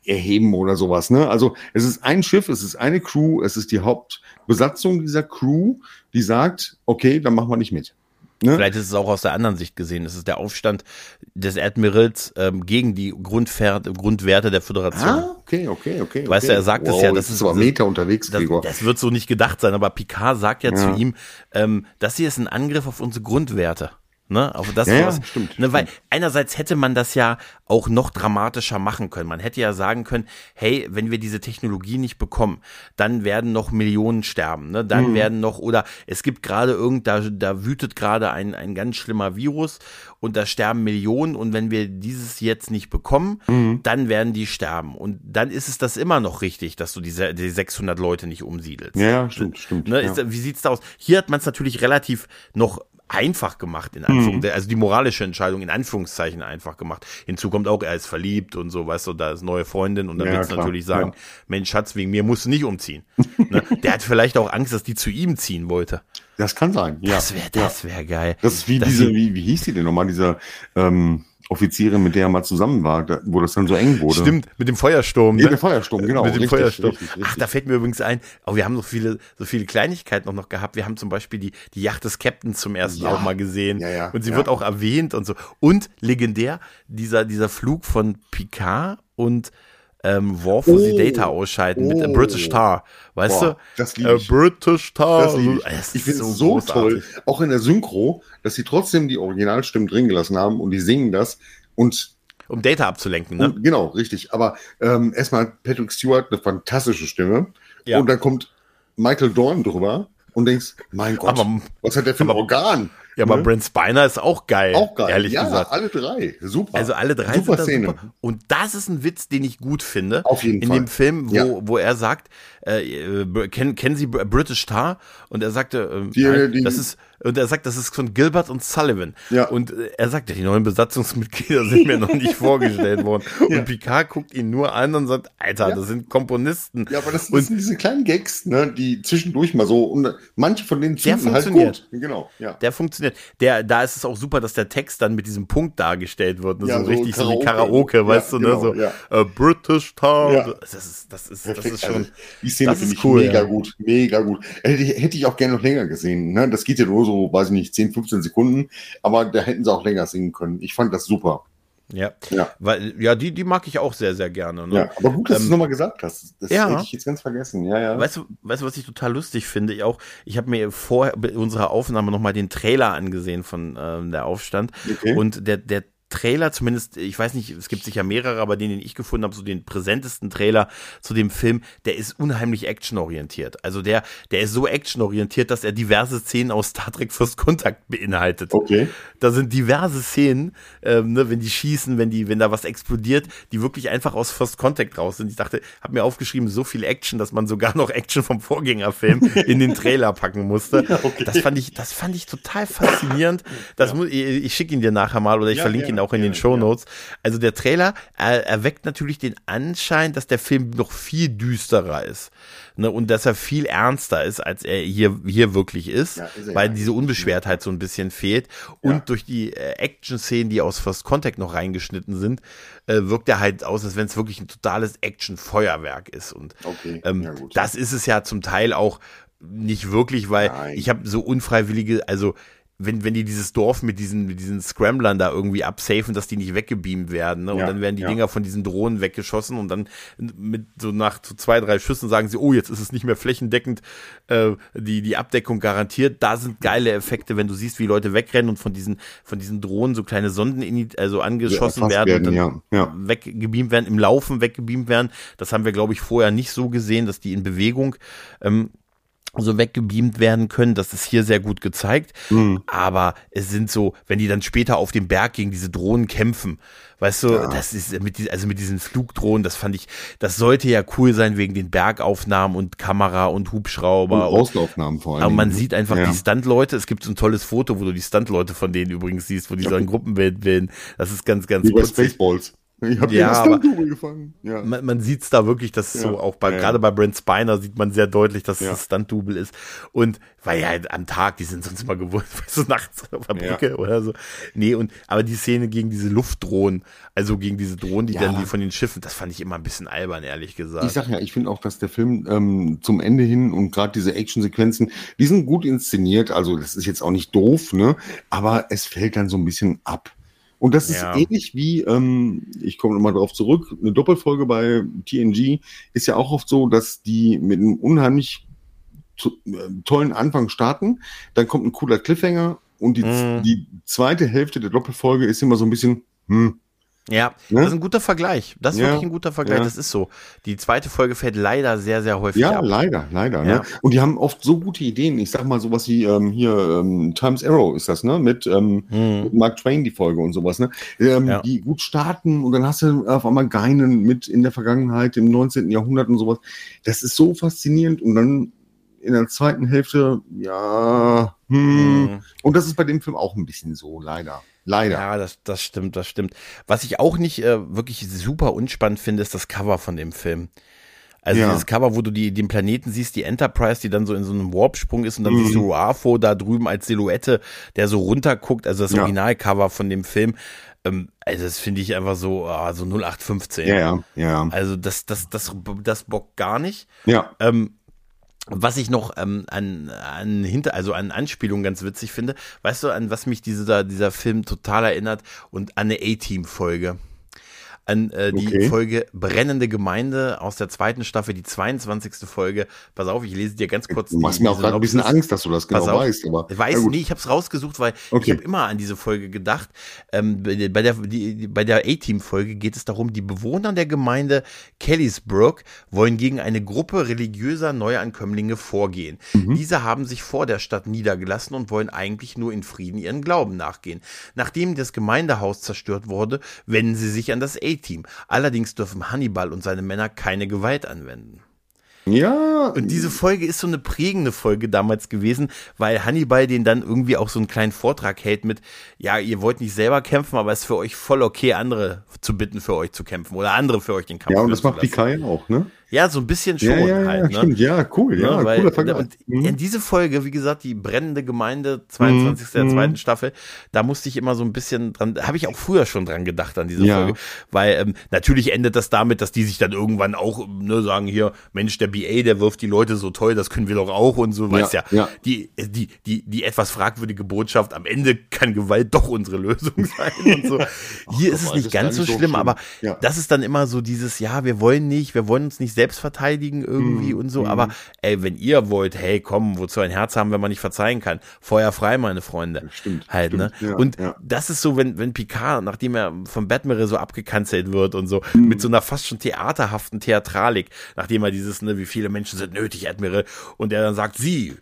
erheben oder sowas, ne? Also es ist ein Schiff, es ist eine Crew, es ist die Hauptbesatzung dieser Crew, die sagt, okay, dann machen wir nicht mit. Ne? Vielleicht ist es auch aus der anderen Sicht gesehen. Es ist der Aufstand des Admirals ähm, gegen die Grundver Grundwerte der Föderation. Ah, okay, okay, okay. Weißt okay. du, er sagt es wow, ja, jetzt das ist aber Meter unterwegs, Das, Gregor. das wird so nicht gedacht sein, aber Picard sagt ja, Ja. zu ihm, ähm, das hier ist ein Angriff auf unsere Grundwerte. Ne, auf das, Ja, ja, was, stimmt, ne, weil stimmt. einerseits hätte man das ja auch noch dramatischer machen können. Man hätte ja sagen können, hey, wenn wir diese Technologie nicht bekommen, dann werden noch Millionen sterben, ne? Dann Mhm. werden noch, oder es gibt gerade irgend, da, da wütet gerade ein, ein ganz schlimmer Virus und da sterben Millionen und wenn wir dieses jetzt nicht bekommen, Mhm. dann werden die sterben. Und dann ist es das immer noch richtig, dass du diese, die 600 Leute nicht umsiedelst. ja, ja, stimmt, stimmt. Ne, ja. ist, wie sieht's da aus? Hier hat man es natürlich relativ noch einfach gemacht, in Anführungszeichen, also die moralische Entscheidung in Anführungszeichen einfach gemacht. Hinzu kommt auch, er ist verliebt und so, weißt du, da ist neue Freundin und dann Ja, willst du natürlich sagen, ja. Mensch, Schatz, wegen mir musst du nicht umziehen. ne? Der hat vielleicht auch Angst, dass die zu ihm ziehen wollte. Das kann sein, ja. Das wäre, das wäre geil. Das ist wie Dass diese, wie, wie hieß die denn nochmal, diese ähm, Offizierin, mit der er mal zusammen war, da, wo das dann so eng wurde. Stimmt, mit dem Feuersturm. Nee, ne? der Feuersturm, genau. Mit dem richtig, Feuersturm. richtig, Ach, richtig. da fällt mir übrigens ein, oh, wir haben so viele, so viele Kleinigkeiten auch noch gehabt. Wir haben zum Beispiel die, die Yacht des Captains zum ersten Ja. auch mal gesehen. Ja, ja, Und sie ja. wird auch erwähnt und so. Und legendär, dieser, dieser Flug von Picard und ähm, Worf, wo sie Oh. Data ausschalten mit äh, Oh. British Star. Weißt Boah, du? das lieb äh, ich. British Star. Das lieb ich. Ich finde es so großartig. toll, auch in der Synchro, dass sie trotzdem die Originalstimmen drin gelassen haben und die singen das und Um Data abzulenken, ne? Und, genau, richtig. Aber ähm, erstmal hat Patrick Stewart eine fantastische Stimme. Ja. Und dann kommt Michael Dorn drüber und denkst, mein Gott, Aber- was hat der für ein Organ? Ja, aber Ne? Brent Spiner ist auch geil. Auch geil. Ehrlich ja, gesagt. alle drei. Super. Also alle drei super Szene. super. Und das ist ein Witz, den ich gut finde. Auf jeden in Fall. dem Film, wo, Ja. wo er sagt, äh, äh, kennen, kennen Sie Br- British Star? Und er sagte, äh, Die- die- das ist, und er sagt, das ist von Gilbert und Sullivan. Ja. Und äh, er sagt, die neuen Besatzungsmitglieder sind mir noch nicht vorgestellt worden. Ja. Und Picard guckt ihn nur an und sagt, Alter, Ja. das sind Komponisten. ja, aber das, das sind diese kleinen Gags, ne, die zwischendurch mal so, und manche von denen Der zünden halt funktioniert. gut. Genau, ja. der funktioniert. Der, da ist es auch super, dass der Text dann mit diesem Punkt dargestellt wird. Ne? Ja, so so richtig so wie Karaoke. Karaoke, weißt du, genau, ne? So ja. äh, British. Ja. Das ist, das ist, das ist schon. Also, die Szene das finde ich cool, mega gut, mega gut. Hätte, ich- hätte ich auch gerne noch länger gesehen. Ne? Das geht ja nur so, weiß ich nicht, 10, 15 Sekunden, aber da hätten sie auch länger singen können. Ich fand das super. Ja. Ja. Weil, ja, die, die mag ich auch sehr, sehr gerne. Ne? Ja, aber gut, dass du Ähm, es nochmal gesagt hast. Das ja. hätte ich jetzt ganz vergessen. Ja, ja. Weißt du, weißt du, was ich total lustig finde? Ich auch, ich habe mir vor unserer Aufnahme nochmal den Trailer angesehen von ähm, der Aufstand. Okay. Und der, der Trailer, zumindest, ich weiß nicht, es gibt sicher mehrere, aber den, den ich gefunden habe, so den präsentesten Trailer zu dem Film, der ist unheimlich actionorientiert. Also der, der ist so actionorientiert, dass er diverse Szenen aus Star Trek First Contact beinhaltet. Okay. Da sind diverse Szenen, ähm, ne, wenn die schießen, wenn die, wenn da was explodiert, die wirklich einfach aus First Contact raus sind. Ich dachte, habe mir aufgeschrieben, so viel Action, dass man sogar noch Action vom Vorgängerfilm in den Trailer packen musste. Okay. Das fand ich, das fand ich total faszinierend. Das ja. muss, ich, ich schicke ihn dir nachher mal oder ich ja, verlinke ja, ihn auch in den Show Notes. Also der Trailer er, erweckt natürlich den Anschein, dass der Film noch viel düsterer ist. Ne, und dass er viel ernster ist, als er hier, hier wirklich ist, ist weil diese Unbeschwertheit so ein bisschen fehlt. Und durch die äh, Action-Szenen, die aus First Contact noch reingeschnitten sind, äh, wirkt er halt aus, als wenn es wirklich ein totales Action-Feuerwerk ist. Und okay. ähm, das ist es ja zum Teil auch nicht wirklich, weil Nein. ich habe so unfreiwillige, also wenn, wenn die dieses Dorf mit diesen, mit diesen Scramblern da irgendwie absafen, dass die nicht weggebeamt werden. Ne? Und ja, dann werden die ja. Dinger von diesen Drohnen weggeschossen und dann mit so nach so zwei, drei Schüssen sagen sie, oh, jetzt ist es nicht mehr flächendeckend äh, die, die Abdeckung garantiert. Da sind geile Effekte, wenn du siehst, wie Leute wegrennen und von diesen, von diesen Drohnen so kleine Sonden in, also angeschossen werden, werden, und dann ja, weggebeamt werden, im Laufen weggebeamt werden. Das haben wir, glaube ich, vorher nicht so gesehen, dass die in Bewegung ähm, so weggebeamt werden können. Das ist hier sehr gut gezeigt. Mhm. Aber es sind so, wenn die dann später auf dem Berg gegen diese Drohnen kämpfen, weißt du, ja. das ist mit, also mit diesen Flugdrohnen, das fand ich, das sollte ja cool sein wegen den Bergaufnahmen und Kamera und Hubschrauber. Und Außenaufnahmen vor allem. Aber man sieht einfach ja. die Stuntleute. Es gibt so ein tolles Foto, wo du die Stuntleute von denen übrigens siehst, wo die ja. so ein Gruppenbild bilden. Das ist ganz, ganz Wie bei Spaceballs. Ich habe ja, aber gefangen. Ja. Man, man sieht es da wirklich, dass ja. so auch bei, ja, gerade bei Brent Spiner sieht man sehr deutlich, dass es ein Stunt-Double ist. Und weil ja am Tag, die sind sonst immer gewohnt, du, nachts auf der Brücke oder so. Nee, und aber die Szene gegen diese Luftdrohnen, also gegen diese Drohnen, die dann die von den Schiffen, das fand ich immer ein bisschen albern, ehrlich gesagt. Ich sag ja, ich finde auch, dass der Film ähm, zum Ende hin und gerade diese Actionsequenzen, die sind gut inszeniert. Also das ist jetzt auch nicht doof, ne? Aber es fällt dann so ein bisschen ab. Und das ist ja. ähnlich wie, ähm, ich komme nochmal drauf zurück, eine Doppelfolge bei TNG ist ja auch oft so, dass die mit einem unheimlich zu, äh, tollen Anfang starten, dann kommt ein cooler Cliffhanger und die, mm. die zweite Hälfte der Doppelfolge ist immer so ein bisschen, hm, ja, ne? das ist ein guter Vergleich. Das ist ja, wirklich ein guter Vergleich. Ja. Das ist so. Die zweite Folge fällt leider sehr, sehr häufig ja, ab. Ja, leider, leider. Ne? Ja. Ne? Und die haben oft so gute Ideen. Ich sag mal sowas wie ähm, hier ähm, Times Arrow ist das, ne? Mit, ähm, hm. mit Mark Twain die Folge und sowas, ne? Ähm. Die gut starten und dann hast du auf einmal Geinen mit in der Vergangenheit, im 19. Jahrhundert und sowas. Das ist so faszinierend und dann in der zweiten Hälfte, ja, hm. hm. Und das ist bei dem Film auch ein bisschen so, leider. Leider. Ja, das, das stimmt, das stimmt. Was ich auch nicht äh, wirklich super unspannend finde, ist das Cover von dem Film. Also ja. dieses Cover, wo du die, den Planeten siehst, die Enterprise, die dann so in so einem Warp-Sprung ist und dann mhm. siehst du Ruafo da drüben als Silhouette, der so runterguckt, also das ja. Originalcover von dem Film. Ähm, also das finde ich einfach so, ah, so 0815. Ja, ja, ja. Also das, das, das, das bockt gar nicht. Ja. Ähm, was ich noch ähm, an, an hinter, also an Anspielungen ganz witzig finde, weißt du, an was mich dieser, dieser Film total erinnert und an eine A-Team-Folge an äh, die okay. Folge Brennende Gemeinde aus der zweiten Staffel, die 22. Folge. Pass auf, ich lese dir ganz kurz. Du machst mir auch gerade ein bisschen Angst, dass du das genau weißt. Aber, ich weiß, nee, ich habe es rausgesucht, weil okay. ich habe immer an diese Folge gedacht. Ähm, bei der, die, bei der A-Team-Folge geht es darum, die Bewohner der Gemeinde Kellysbrook wollen gegen eine Gruppe religiöser Neuankömmlinge vorgehen. Mhm. Diese haben sich vor der Stadt niedergelassen und wollen eigentlich nur in Frieden ihren Glauben nachgehen. Nachdem das Gemeindehaus zerstört wurde, wenden sie sich an das A team Allerdings dürfen Hannibal und seine Männer keine Gewalt anwenden. Ja. Und diese Folge ist so eine prägende Folge damals gewesen, weil Hannibal den dann irgendwie auch so einen kleinen Vortrag hält mit, ja, ihr wollt nicht selber kämpfen, aber es ist für euch voll okay, andere zu bitten, für euch zu kämpfen oder andere für euch den Kampf zu Ja, und das macht Picard auch, ne? Ja, so ein bisschen schon ja, ja, halt. Ne? Stimmt. Ja, cool, ja, ja weil, cooler Vergleich. Und mhm. in diese Folge, wie gesagt, die brennende Gemeinde, 22. Mhm. der zweiten mhm. Staffel, da musste ich immer so ein bisschen dran, habe ich auch früher schon dran gedacht an diese ja. Folge, weil ähm, natürlich endet das damit, dass die sich dann irgendwann auch ne, sagen hier, Mensch, der BA, der wirft die Leute so toll, das können wir doch auch und so, weißt ja, ja. Die, die, die, die etwas fragwürdige Botschaft, am Ende kann Gewalt doch unsere Lösung sein und so. Hier Ach, ist es nicht ganz so schlimm, schlimm, aber das ist dann immer so dieses, ja, wir wollen nicht, wir wollen uns nicht selbst selbst verteidigen irgendwie mm, und so. Mm. Aber ey, wenn ihr wollt, hey, komm, wozu ein Herz haben, wenn man nicht verzeihen kann? Feuer frei, meine Freunde. Stimmt. Halt, stimmt, ne? Ja, und ja. das ist so, wenn, wenn Picard, nachdem er von Batman so abgekanzelt wird und so, mm. mit so einer fast schon theaterhaften Theatralik, nachdem er dieses, ne, wie viele Menschen sind nötig, Admiral, und er dann sagt, sie,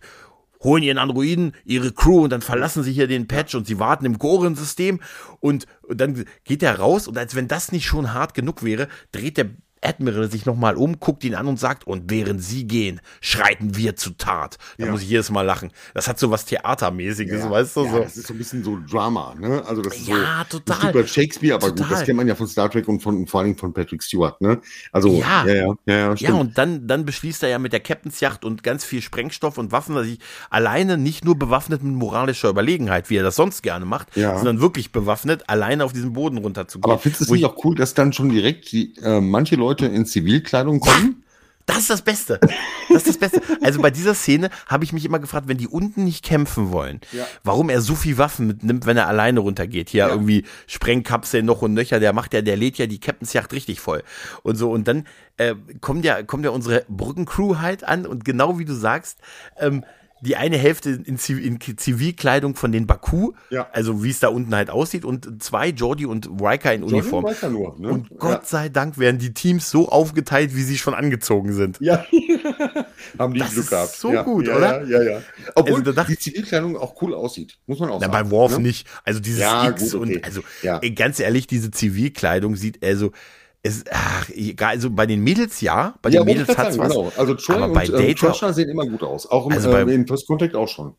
holen ihren Androiden, ihre Crew und dann verlassen sie hier den Patch und sie warten im Gorensystem und, und dann geht er raus und als wenn das nicht schon hart genug wäre, dreht der Admiral sich nochmal um, guckt ihn an und sagt, und während sie gehen, schreiten wir zu Tat. Da Ja. muss ich jedes Mal lachen. Das hat so was Theatermäßiges, Ja, weißt du? ja, so. Das ist so ein bisschen so Drama, ne? Also das ist Ja, so total. ein Stück Shakespeare, aber gut, Total. das kennt man ja von Star Trek und von vor Dingen von Patrick Stewart, ne? Also Ja. ja, ja, ja, ja, und dann, dann beschließt er ja mit der Captain's Yacht und ganz viel Sprengstoff und Waffen, dass ich alleine nicht nur bewaffnet mit moralischer Überlegenheit, wie er das sonst gerne macht, sondern wirklich bewaffnet, alleine auf diesen Boden runterzugehen. aber findest du es nicht auch cool, dass dann schon direkt die, äh, manche Leute in Zivilkleidung kommen? Das ist das Beste. Das ist das Beste. Also bei dieser Szene habe ich mich immer gefragt, wenn die unten nicht kämpfen wollen, Ja. warum er so viel Waffen mitnimmt, wenn er alleine runtergeht. Hier Ja. irgendwie Sprengkapseln noch und nöcher, der macht ja, der lädt ja die Captain's Yacht richtig voll. Und so, und dann äh, kommt ja, kommt ja unsere Brückencrew halt an und genau wie du sagst, ähm, die eine Hälfte in, Ziv in Zivilkleidung von den Baku, Ja. also wie es da unten halt aussieht, und zwei, Jordi und Riker in Uniform. Weiß ja nur, ne? Und Gott sei Dank werden die Teams so aufgeteilt, wie sie schon angezogen sind. Ja. Haben die Das Glück ist gehabt. so ja, gut, ja, oder? Ja, ja, ja. Obwohl Also da dachte- die Zivilkleidung auch cool aussieht, muss man auch Na, sagen. bei Worf ne? nicht. Also dieses Ja, X gut, okay. und also Ja. ganz ehrlich, diese Zivilkleidung sieht also es ach, egal, also bei den Mädels ja, bei den Ja, ich Mädels hat's sagen, was. genau. Also Troy aber und bei ähm, Data Crusher sehen immer gut aus. Auch im, Also bei- äh, in First Contact auch schon.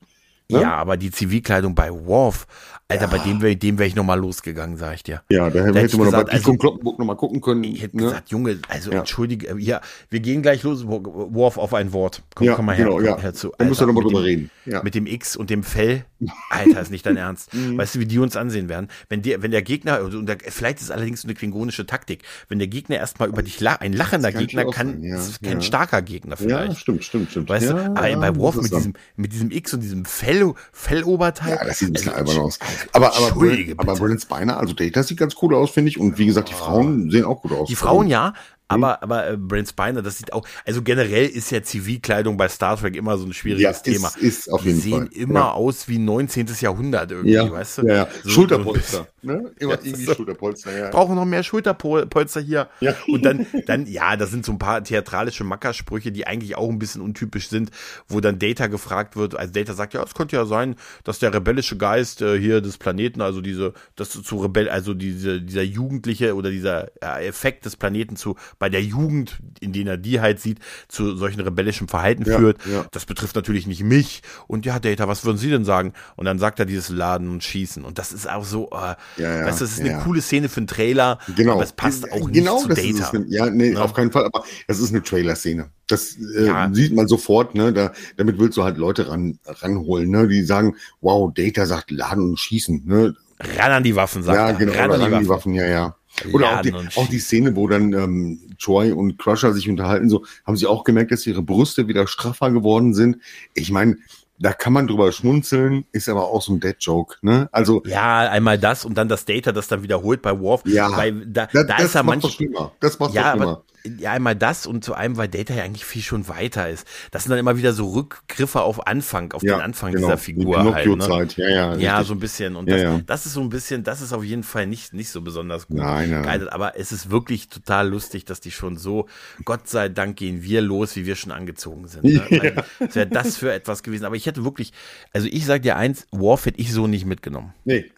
Ne? ja, aber die Zivilkleidung bei Worf, Alter, Ja. bei dem wäre dem wär ich noch mal losgegangen, sag ich dir. Ja, da hätte hätte ich man noch gesagt, bei also- Pico Kloppenburg noch mal gucken können. Ich hätte ne? gesagt, Junge, also Ja. entschuldige, ja, wir gehen gleich los. Worf auf ein Wort. Komm, ja, komm mal her, genau, ja. her zu. da müssen wir noch mal mit drüber dem- reden. Ja. Mit dem X und dem Fell. Alter, ist nicht dein Ernst. Mhm. Weißt du, wie die uns ansehen werden? Wenn der, wenn der Gegner, also, und der, vielleicht ist es allerdings eine klingonische Taktik, wenn der Gegner erstmal über dich lacht, ein lachender kann Gegner kann, kein starker Gegner vielleicht. ja, stimmt, stimmt, stimmt. Weißt du, aber bei Worf mit es diesem, mit diesem X und diesem Fell, Felloberteil. Ja, das sieht ein bisschen also, albern aus. Aber, aber, Entschuldige aber. Brandon Spiner, also Data sieht ganz cool aus, finde ich. Und wie gesagt, die Frauen sehen auch gut aus. Die Frauen ja, Hm? Aber, aber äh, Brent Spiner, das sieht auch, also generell ist ja Zivilkleidung bei Star Trek immer so ein Ja, schwieriges ist, Thema. ist auf Die jeden sehen Fall. immer ja. aus wie 19. Jahrhundert irgendwie, Ja, weißt du? ja, ja. So- Schulterpolster. Ne? Immer Ja, irgendwie so. Schulterpolster, ja. brauchen noch mehr Schulterpolster hier. Ja. Und dann, dann, ja, das sind so ein paar theatralische Mackersprüche, die eigentlich auch ein bisschen untypisch sind, wo dann Data gefragt wird. Also Data sagt, ja, es könnte ja sein, dass der rebellische Geist äh, hier des Planeten, also diese, das zu Rebell, also diese, dieser Jugendliche oder dieser ja, Effekt des Planeten zu, bei der Jugend, in denen er die halt sieht, zu solchen rebellischen Verhalten Ja, führt. ja. Das betrifft natürlich nicht mich. Und ja, Data, was würden Sie denn sagen? Und dann sagt er dieses Laden und Schießen. Und das ist auch so, äh, Ja, weißt du, das ist eine coole Szene für einen Trailer, Genau. aber es passt auch genau, nicht zu das Data. Ist es, ne- ja, nee, Ne? auf keinen Fall. Aber das ist eine Trailer-Szene. Das äh, sieht man sofort. Ne? Da, damit willst du halt Leute ran, ranholen, ne? die sagen, wow, Data sagt Laden und Schießen. Ne? Ran an die Waffen, sagt Ja, genau. Ran Oder an die ran die Waffen. Waffen, ja, ja. Oder auch die, auch die Szene, wo dann ähm, Troy und Crusher sich unterhalten, so haben sie auch gemerkt, dass ihre Brüste wieder straffer geworden sind. Ich meine, da kann man drüber schmunzeln, ist aber auch so ein Dead-Joke. Ne? Also Ja, einmal das und dann das Data, das dann wiederholt bei Worf. Ja. Weil da, da, da das ist macht doch manchmal. Das macht Ja, schlimmer. Ja, einmal das und zu einem, weil Data ja eigentlich viel schon weiter ist. Das sind dann immer wieder so Rückgriffe auf Anfang, auf den Anfang genau. dieser Die Figur halt. Ne? Ja, ja. Ja, so ein bisschen. Und Ja, das, ja. das ist so ein bisschen, das ist auf jeden Fall nicht, nicht so besonders gut Nein, nein. geeignet. Aber es ist wirklich total lustig, dass die schon so, Gott sei Dank gehen wir los, wie wir schon angezogen sind. Ne? Ja. Was wäre das für etwas gewesen? Aber ich hätte wirklich, also ich sag dir eins, Worf hätte ich so nicht mitgenommen. Nee.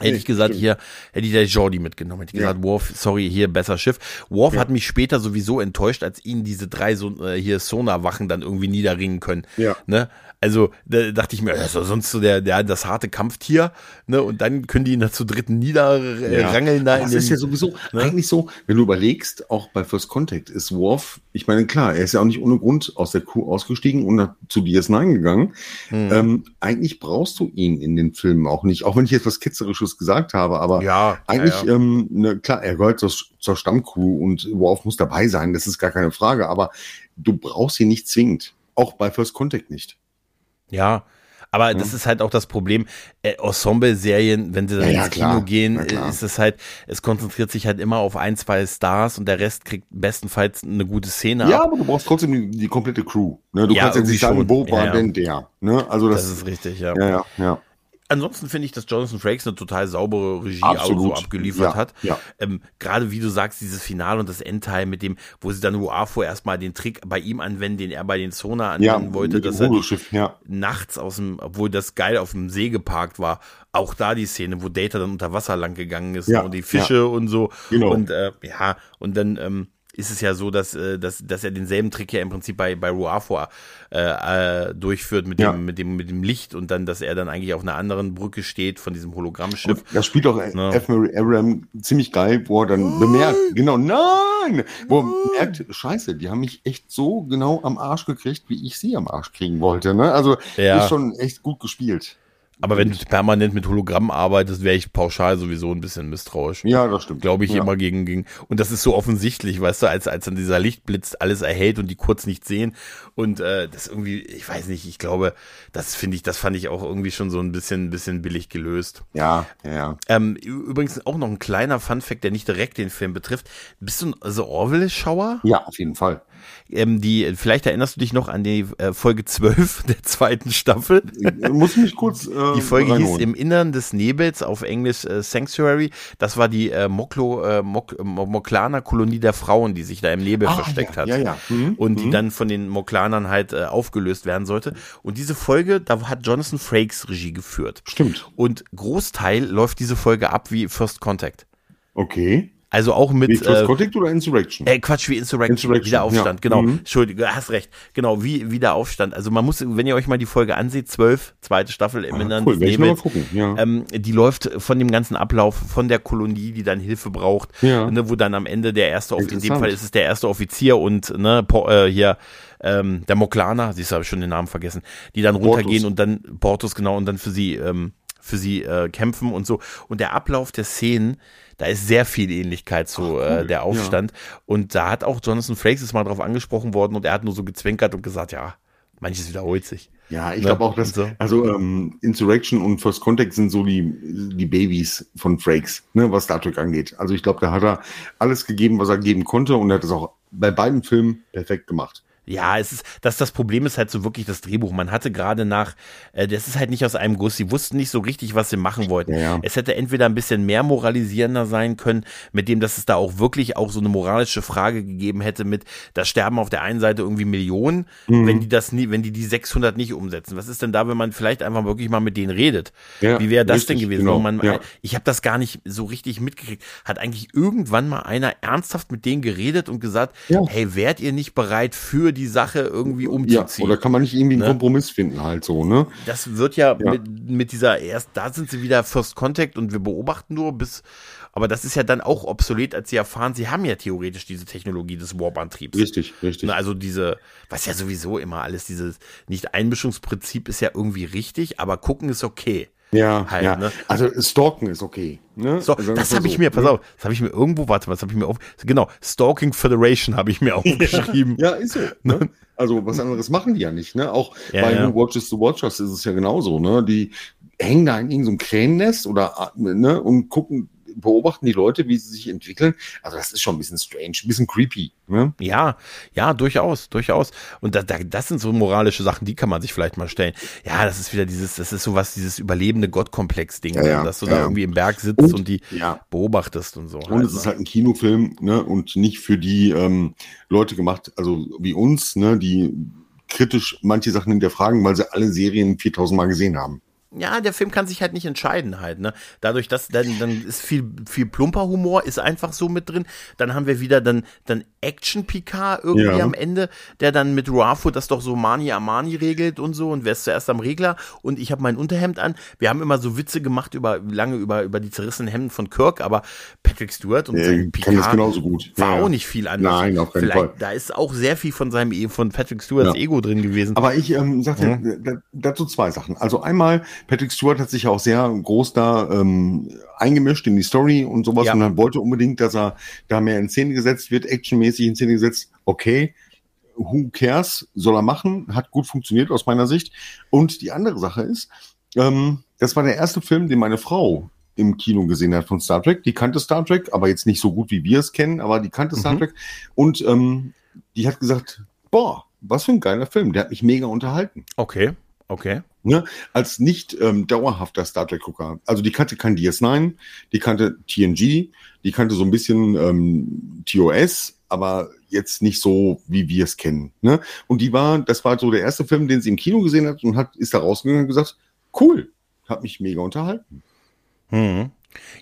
Hätte Nee, ich gesagt, stimmt. hier, hätte ich der Jordi mitgenommen. Hätte ich Ja. gesagt, Worf, sorry, hier, besser Schiff. Worf Ja. hat mich später sowieso enttäuscht, als ihn diese drei so, äh, hier Sonar-Wachen dann irgendwie niederringen können. Ja. Ne? Also, da dachte ich mir, das ist sonst so der, der, das harte Kampftier, ne? Und dann können die ihn da zu dritten niederrangeln da Aber in Das den, ist ja sowieso ne? eigentlich so, wenn du überlegst, auch bei First Contact ist Worf, ich meine, klar, er ist ja auch nicht ohne Grund aus der Crew ausgestiegen und zu DS9 gegangen. Hm. Ähm, eigentlich brauchst du ihn in den Filmen auch nicht, auch wenn ich jetzt was Kitzerisches gesagt habe, aber ja, eigentlich, ja, ja. Ähm, ne, klar, er gehört zur, zur Stammcrew und Worf muss dabei sein, das ist gar keine Frage, aber du brauchst ihn nicht zwingend. Auch bei First Contact nicht. Ja, Aber das ist halt auch das Problem, äh, Ensemble-Serien, wenn sie dann Ja, ja, ins Kino klar. gehen, ist es halt, es konzentriert sich halt immer auf ein, zwei Stars und der Rest kriegt bestenfalls eine gute Szene Ja, ab. aber du brauchst trotzdem die, die komplette Crew. Ne? Du Ja, kannst jetzt nicht sagen, wo war Ja, ja. denn der? Ne? Also das, Das ist richtig, ja. ja, ja, ja. Ansonsten finde ich, dass Jonathan Frakes eine total saubere Regie Absolut. auch so abgeliefert Ja, hat. ja. Ähm, Gerade wie du sagst, dieses Finale und das Endteil mit dem, wo sie dann Ruafo erstmal den Trick bei ihm anwenden, den er bei den Sona Ja, anwenden wollte, mit dem dass er ja. nachts aus dem, obwohl das geil auf dem See geparkt war, auch da die Szene, wo Data dann unter Wasser lang gegangen ist Ja, und die Fische und so. Genau. Und äh, ja, und dann ähm, ist es ja so, dass, äh, dass, dass er denselben Trick ja im Prinzip bei, bei Ruafo äh, äh, durchführt mit dem, Ja. mit dem, mit dem Licht und dann, dass er dann eigentlich auf einer anderen Brücke steht von diesem Hologrammschiff. Das spielt auch Ja. F. Murray Abraham ziemlich geil, wo er dann bemerkt, genau, nein, wo er merkt, scheiße, die haben mich echt so genau am Arsch gekriegt, wie ich sie am Arsch kriegen wollte. Ne? Also Ja. ist schon echt gut gespielt. Aber wenn du permanent mit Hologramm arbeitest, wäre ich pauschal sowieso ein bisschen misstrauisch. Ja, das stimmt. glaube ich, ja. immer gegen, gegen. Und das ist so offensichtlich, weißt du, als, als dann dieser Lichtblitz alles erhält und die kurz nicht sehen. Und äh, das irgendwie, ich weiß nicht, ich glaube, das finde ich, das fand ich auch irgendwie schon so ein bisschen, ein bisschen billig gelöst. Ja, ja. Ähm, übrigens auch noch ein kleiner Funfact, der nicht direkt den Film betrifft. Bist du ein The Orville-Schauer? Ja, auf jeden Fall. Ähm, die, vielleicht erinnerst du dich noch an die äh, Folge 12 der zweiten Staffel. Ich muss mich kurz. Äh, Die Folge hieß reinholen. Im Innern des Nebels, auf Englisch äh, Sanctuary. Das war die äh, Moklo, äh, Mok, Mo- Moklaner Kolonie der Frauen, die sich da im Nebel Ah, versteckt ja, hat. ja, ja. Mhm, Und die mhm. dann von den Moklanern halt äh, aufgelöst werden sollte. Und diese Folge, da hat Jonathan Frakes Regie geführt. Stimmt. Und Großteil läuft diese Folge ab wie First Contact. Okay. Also auch mit. Wie First äh, Contact oder Insurrection? äh, Quatsch, wie Insurrection, Insurrection, Wiederaufstand, ja. genau. Mhm. Entschuldige, hast recht. Genau, wie Wiederaufstand. Also man muss, wenn ihr euch mal die Folge ansieht, 12, zweite Staffel im Ah, Innern cool, des Nebels, gucken. Ja. ähm, die läuft von dem ganzen Ablauf von der Kolonie, die dann Hilfe braucht, Ja. ne, wo dann am Ende der erste, in dem. Fall ist es der erste Offizier und ne, äh, hier ähm, der Moklaner, siehst du, habe ich schon den Namen vergessen, die dann runtergehen Portus. und dann Portus genau und dann für sie ähm, für sie äh, kämpfen und so. Und der Ablauf der Szenen, da ist sehr viel Ähnlichkeit zu Ach, cool. äh, der Aufstand. Und da hat auch Jonathan Frakes ist mal drauf angesprochen worden und er hat nur so gezwinkert und gesagt, ja, manches wiederholt sich. Ja, ich Ne? glaube auch, dass, so. also ähm, Insurrection und First Contact sind so die, die Babys von Frakes, ne, was Star Trek angeht. Also ich glaube, da hat er alles gegeben, was er geben konnte und er hat es auch bei beiden Filmen perfekt gemacht. Ja, es ist, das, das Problem ist halt so wirklich das Drehbuch. Man hatte gerade nach, äh, das ist halt nicht aus einem Guss. Sie wussten nicht so richtig, was sie machen wollten. Ja. Es hätte entweder ein bisschen mehr moralisierender sein können, mit dem, dass es da auch wirklich auch so eine moralische Frage gegeben hätte mit, da sterben auf der einen Seite irgendwie Millionen, Mhm. wenn die das nie, wenn die die 600 nicht umsetzen. Was ist denn da, wenn man vielleicht einfach wirklich mal mit denen redet? Ja, Wie wäre das denn richtig, gewesen? genau, man, ja. Ich habe das gar nicht so richtig mitgekriegt. Hat eigentlich irgendwann mal einer ernsthaft mit denen geredet und gesagt, hey, wärt ihr nicht bereit für die Sache irgendwie Ja, umzuziehen? oder kann man nicht irgendwie einen Ne? Kompromiss finden halt so, ne? das wird ja, Ja. Mit, mit dieser erst, da sind sie wieder First Contact und wir beobachten nur bis, aber das ist ja dann auch obsolet, als sie erfahren, sie haben ja theoretisch diese Technologie des Warp-Antriebs. Richtig, richtig. Ne, Also diese, was ja sowieso immer alles, dieses Nicht-Einmischungsprinzip ist ja irgendwie richtig, aber gucken ist okay. Ja, halt, ja. ne? Also Stalken ist okay. Ne? So, Sagen das wir habe so, ich mir, pass ne? auf, das habe ich mir irgendwo, warte mal, das habe ich mir auf, genau, Stalking Federation habe ich mir aufgeschrieben. Ja, ist so. Ne? Also was anderes machen die ja nicht. Ne? Auch Ja, bei ja. Who Watches the Watchers ist es ja genauso. Ne? Die hängen da in irgendeinem Krähennest oder ne, und gucken, beobachten die Leute, wie sie sich entwickeln. Also das ist schon ein bisschen strange, ein bisschen creepy. Ne? Ja, ja, durchaus, durchaus. Und da, da, das sind so moralische Sachen, die kann man sich vielleicht mal stellen. Ja, das ist wieder dieses, das ist sowas, dieses überlebende Gottkomplex-Ding, Ja, ja, dass du ja, da irgendwie im Berg sitzt Und- und, die Ja. beobachtest und so. Und es ist halt ein Kinofilm, ne, und nicht für die ähm, Leute gemacht, also wie uns, ne, die kritisch manche Sachen hinterfragen, weil sie alle Serien 4000 Mal gesehen haben. Ja, der Film kann sich halt nicht entscheiden halt, ne? Dadurch, dass dann, dann ist viel, viel plumper Humor ist einfach so mit drin. Dann haben wir wieder dann, dann Action Picard irgendwie Ja. am Ende, der dann mit Rafu das doch so Mani Amani regelt und so und wer ist zuerst am Regler und ich habe mein Unterhemd an. Wir haben immer so Witze gemacht über, lange über, über die zerrissenen Hemden von Kirk, aber Patrick Stewart und Äh, sein kann das Picard genauso gut. war Ja, ja. auch nicht viel anders. Nein, auf keinen Vielleicht, Fall. Da ist auch sehr viel von seinem, E- von Patrick Stewarts Ja. Ego drin gewesen. Aber ich ähm, sagte da- dazu zwei Sachen. Also einmal, Patrick Stewart hat sich ja auch sehr groß da ähm, eingemischt in die Story und sowas Ja. und dann wollte unbedingt, dass er da mehr in Szene gesetzt wird, actionmäßig in Szene gesetzt. Okay. who cares, soll er machen, hat gut funktioniert aus meiner Sicht. Und die andere Sache ist, ähm, das war der erste Film, den meine Frau im Kino gesehen hat von Star Trek. Die kannte Star Trek, aber jetzt nicht so gut, wie wir es kennen, aber die kannte mhm. Star Trek. Und ähm, die hat gesagt, boah, was für ein geiler Film. Der hat mich mega unterhalten. Okay, okay. Ne? Als nicht ähm, dauerhafter Star Trek-Gucker. Also die kannte kein DS9, die kannte TNG, die kannte so ein bisschen ähm, TOS, aber jetzt nicht so, wie wir es kennen. Ne? Und die war, das war so der erste Film, den sie im Kino gesehen hat und hat, ist da rausgegangen und gesagt, cool, hat mich mega unterhalten. Mhm.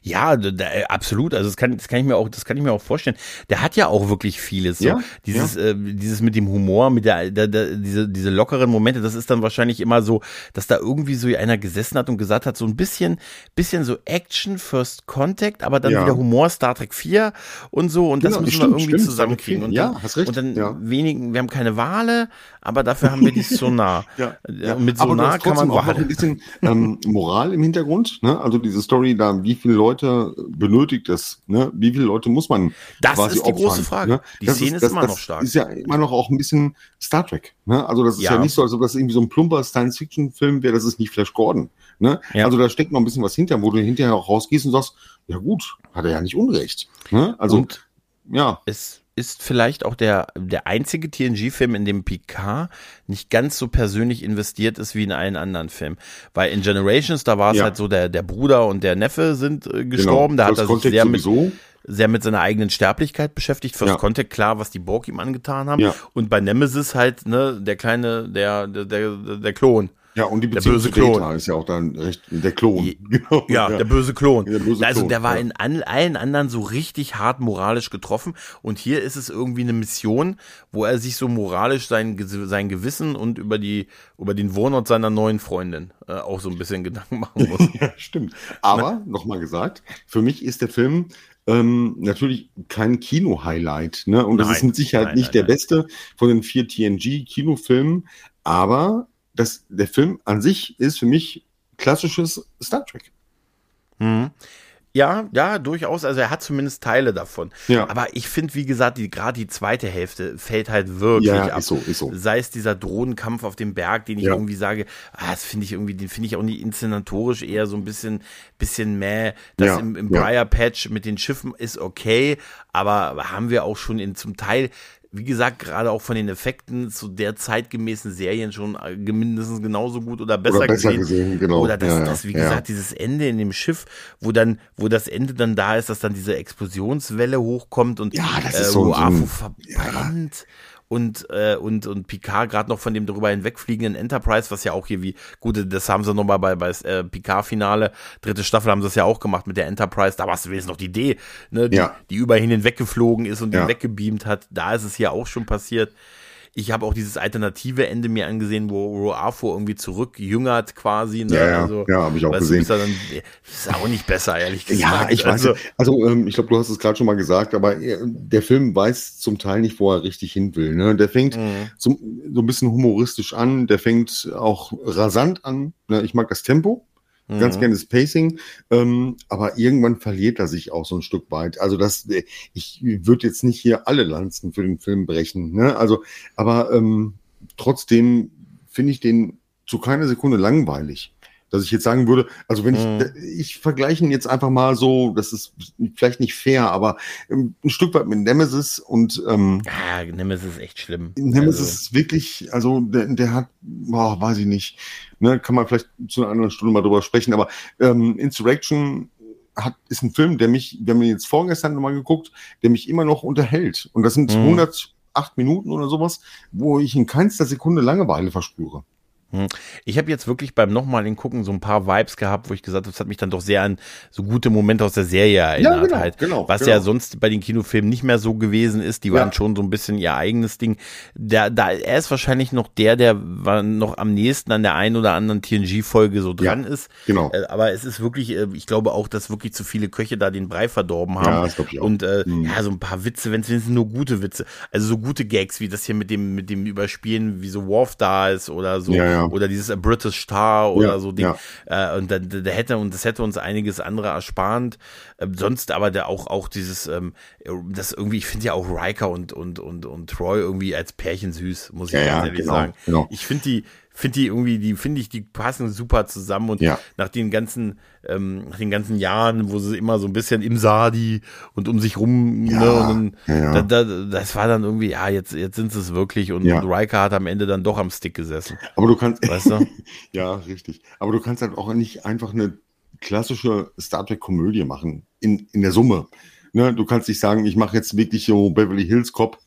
Ja, da, äh, absolut. Also das kann, das kann ich mir auch, das kann ich mir auch vorstellen. Der hat ja auch wirklich vieles. So. Ja, dieses, ja. Äh, dieses mit dem Humor, mit der, der, der, diese, diese lockeren Momente. Das ist dann wahrscheinlich immer so, dass da irgendwie so einer gesessen hat und gesagt hat, so ein bisschen, bisschen so Action First Contact, aber dann ja. wieder Humor Star Trek 4 und so. Und genau, das müssen wir irgendwie stimmt, zusammenkriegen. Und ja, hast recht. Und dann ja. wenigen, wir haben keine Wale, aber dafür haben wir die Sonar. ja, ja. Und mit Sonar kann man auch ein bisschen ähm, Moral im Hintergrund. Ne? Also diese Story da, wie viele Leute benötigt es? Ne? Wie viele Leute muss man Das ist die opfern, große Frage. Ne? Die das Szene ist, das, immer noch stark. ist ja immer noch auch ein bisschen Star Trek. Ne? Also das ist ja. ja nicht so, als ob das irgendwie so ein plumper Science-Fiction-Film wäre. Das ist nicht Flash Gordon. Ne? Ja. Also da steckt noch ein bisschen was hinter, wo du hinterher auch rausgehst und sagst, ja gut, hat er ja nicht Unrecht. Ne? Also und ja. Es ist vielleicht auch der, der einzige TNG-Film, in dem Picard nicht ganz so persönlich investiert ist wie in allen anderen Filmen. Weil in Generations, da war es ja. halt so, der, der Bruder und der Neffe sind äh, gestorben. Genau. Da hat er sich sehr mit, sehr mit seiner eigenen Sterblichkeit beschäftigt. First ja. Contact, klar, was die Borg ihm angetan haben. Ja. Und bei Nemesis halt, ne, der kleine, der, der, der, der Klon. Ja, und die Beziehung der böse Klon Data ist ja auch dann recht der Klon. Genau. Ja, ja, der böse Klon. Der böse also der war ja. in an, allen anderen so richtig hart moralisch getroffen und hier ist es irgendwie eine Mission, wo er sich so moralisch sein, sein Gewissen und über die über den Wohnort seiner neuen Freundin äh, auch so ein bisschen Gedanken machen muss. ja, stimmt. Aber nochmal gesagt, für mich ist der Film ähm, natürlich kein Kino-Highlight, ne? Und nein, das ist mit Sicherheit nein, nicht nein, der beste von den vier TNG-Kinofilmen, aber das, der Film an sich ist für mich klassisches Star Trek. Mhm. Ja, ja, durchaus. Also er hat zumindest Teile davon. Ja. Aber ich finde, wie gesagt, die, gerade die zweite Hälfte fällt halt wirklich ja, ab. Ist so, ist so. Sei es dieser Drohnenkampf auf dem Berg, den ich ja. irgendwie sage, ah, das finde ich irgendwie, den finde ich auch nicht inszenatorisch eher so ein bisschen, bisschen mäh. Das ja, im, im Briar Patch mit den Schiffen ist okay, aber haben wir auch schon in zum Teil wie gesagt, gerade auch von den Effekten zu der zeitgemäßen Serien schon äh, mindestens genauso gut oder besser, oder besser gesehen. gesehen genau. Oder das, ja, das wie ja. gesagt, dieses Ende in dem Schiff, wo dann, wo das Ende dann da ist, dass dann diese Explosionswelle hochkommt und ja, das äh, ist so, so verbrennt und, äh, und, und Picard gerade noch von dem darüber hinwegfliegenden Enterprise, was ja auch hier wie, gut, das haben sie nochmal bei, bei äh, Picard-Finale, dritte Staffel haben sie das ja auch gemacht mit der Enterprise, da war es wenigstens noch die Idee, ne, die, ja. die über ihn hinweggeflogen ist und ja. ihn weggebeamt hat, da ist es hier auch schon passiert. Ich habe auch dieses alternative Ende mir angesehen, wo Roafo irgendwie zurückjüngert quasi. Ne? Ja, ja, also, ja habe ich auch gesehen. Ist, dann, ist auch nicht besser, ehrlich gesagt. Ja, ich also, weiß. Also ähm, ich glaube, du hast es gerade schon mal gesagt, aber äh, der Film weiß zum Teil nicht, wo er richtig hin will. Ne? Der fängt mhm. so, so ein bisschen humoristisch an, der fängt auch rasant an. Ne? Ich mag das Tempo. Mhm. Ganz gerne das Pacing, ähm, aber irgendwann verliert er sich auch so ein Stück weit. Also das, äh, ich würde jetzt nicht hier alle Lanzen für den Film brechen, ne? Also, aber ähm, trotzdem finde ich den zu keiner Sekunde langweilig dass ich jetzt sagen würde, also wenn mhm. ich, ich vergleiche ihn jetzt einfach mal so, das ist vielleicht nicht fair, aber ähm, ein Stück weit mit Nemesis und ähm, ja, Nemesis ist echt schlimm. Nemesis also. ist wirklich, also der, der hat, boah, weiß ich nicht, ne, kann man vielleicht zu einer anderen Stunde mal drüber sprechen, aber ähm, Insurrection hat, ist ein Film, der mich, wir haben ihn jetzt vorgestern nochmal geguckt, der mich immer noch unterhält. Und das sind mhm. 108 Minuten oder sowas, wo ich in keinster Sekunde Langeweile verspüre. Hm. Ich habe jetzt wirklich beim nochmaligen Gucken so ein paar Vibes gehabt, wo ich gesagt habe, das hat mich dann doch sehr an so gute Momente aus der Serie erinnert. Ja, genau, halt. genau, was genau. ja sonst bei den Kinofilmen nicht mehr so gewesen ist. Die waren ja. schon so ein bisschen ihr eigenes Ding. Der, da, er ist wahrscheinlich noch der, der war noch am nächsten an der einen oder anderen TNG-Folge so dran ja, ist. Genau. Äh, aber es ist wirklich, äh, ich glaube auch, dass wirklich zu viele Köche da den Brei verdorben haben. Ja, das ich auch. Und äh, mhm. ja, so ein paar Witze, wenn es nur gute Witze. Also so gute Gags wie das hier mit dem, mit dem Überspielen, wie so Worf da ist oder so. Ja, ja oder dieses A British Star oder Ja, so Ding. ja. Äh, und da, da hätte und das hätte uns einiges andere erspart. Ähm, sonst aber der auch auch dieses ähm, das irgendwie ich finde ja auch Riker und und und und Troy irgendwie als Pärchen süß, muss ich Ja, ganz ehrlich genau, sagen. genau. Ich finde die finde die irgendwie die finde ich die passen super zusammen und Ja. nach den ganzen ähm, nach den ganzen Jahren, wo sie immer so ein bisschen im Sadi und um sich rum, Ja, ne, und dann, ja. Da, da, das war dann irgendwie, ja, jetzt, jetzt sind sie es wirklich und, Ja. und Riker hat am Ende dann doch am Stick gesessen. Aber du kannst, Weißt du? ja, richtig. Aber du kannst halt auch nicht einfach eine klassische Star Trek-Komödie machen in, in der Summe. Ne, du kannst nicht sagen, ich mache jetzt wirklich so Beverly Hills Cop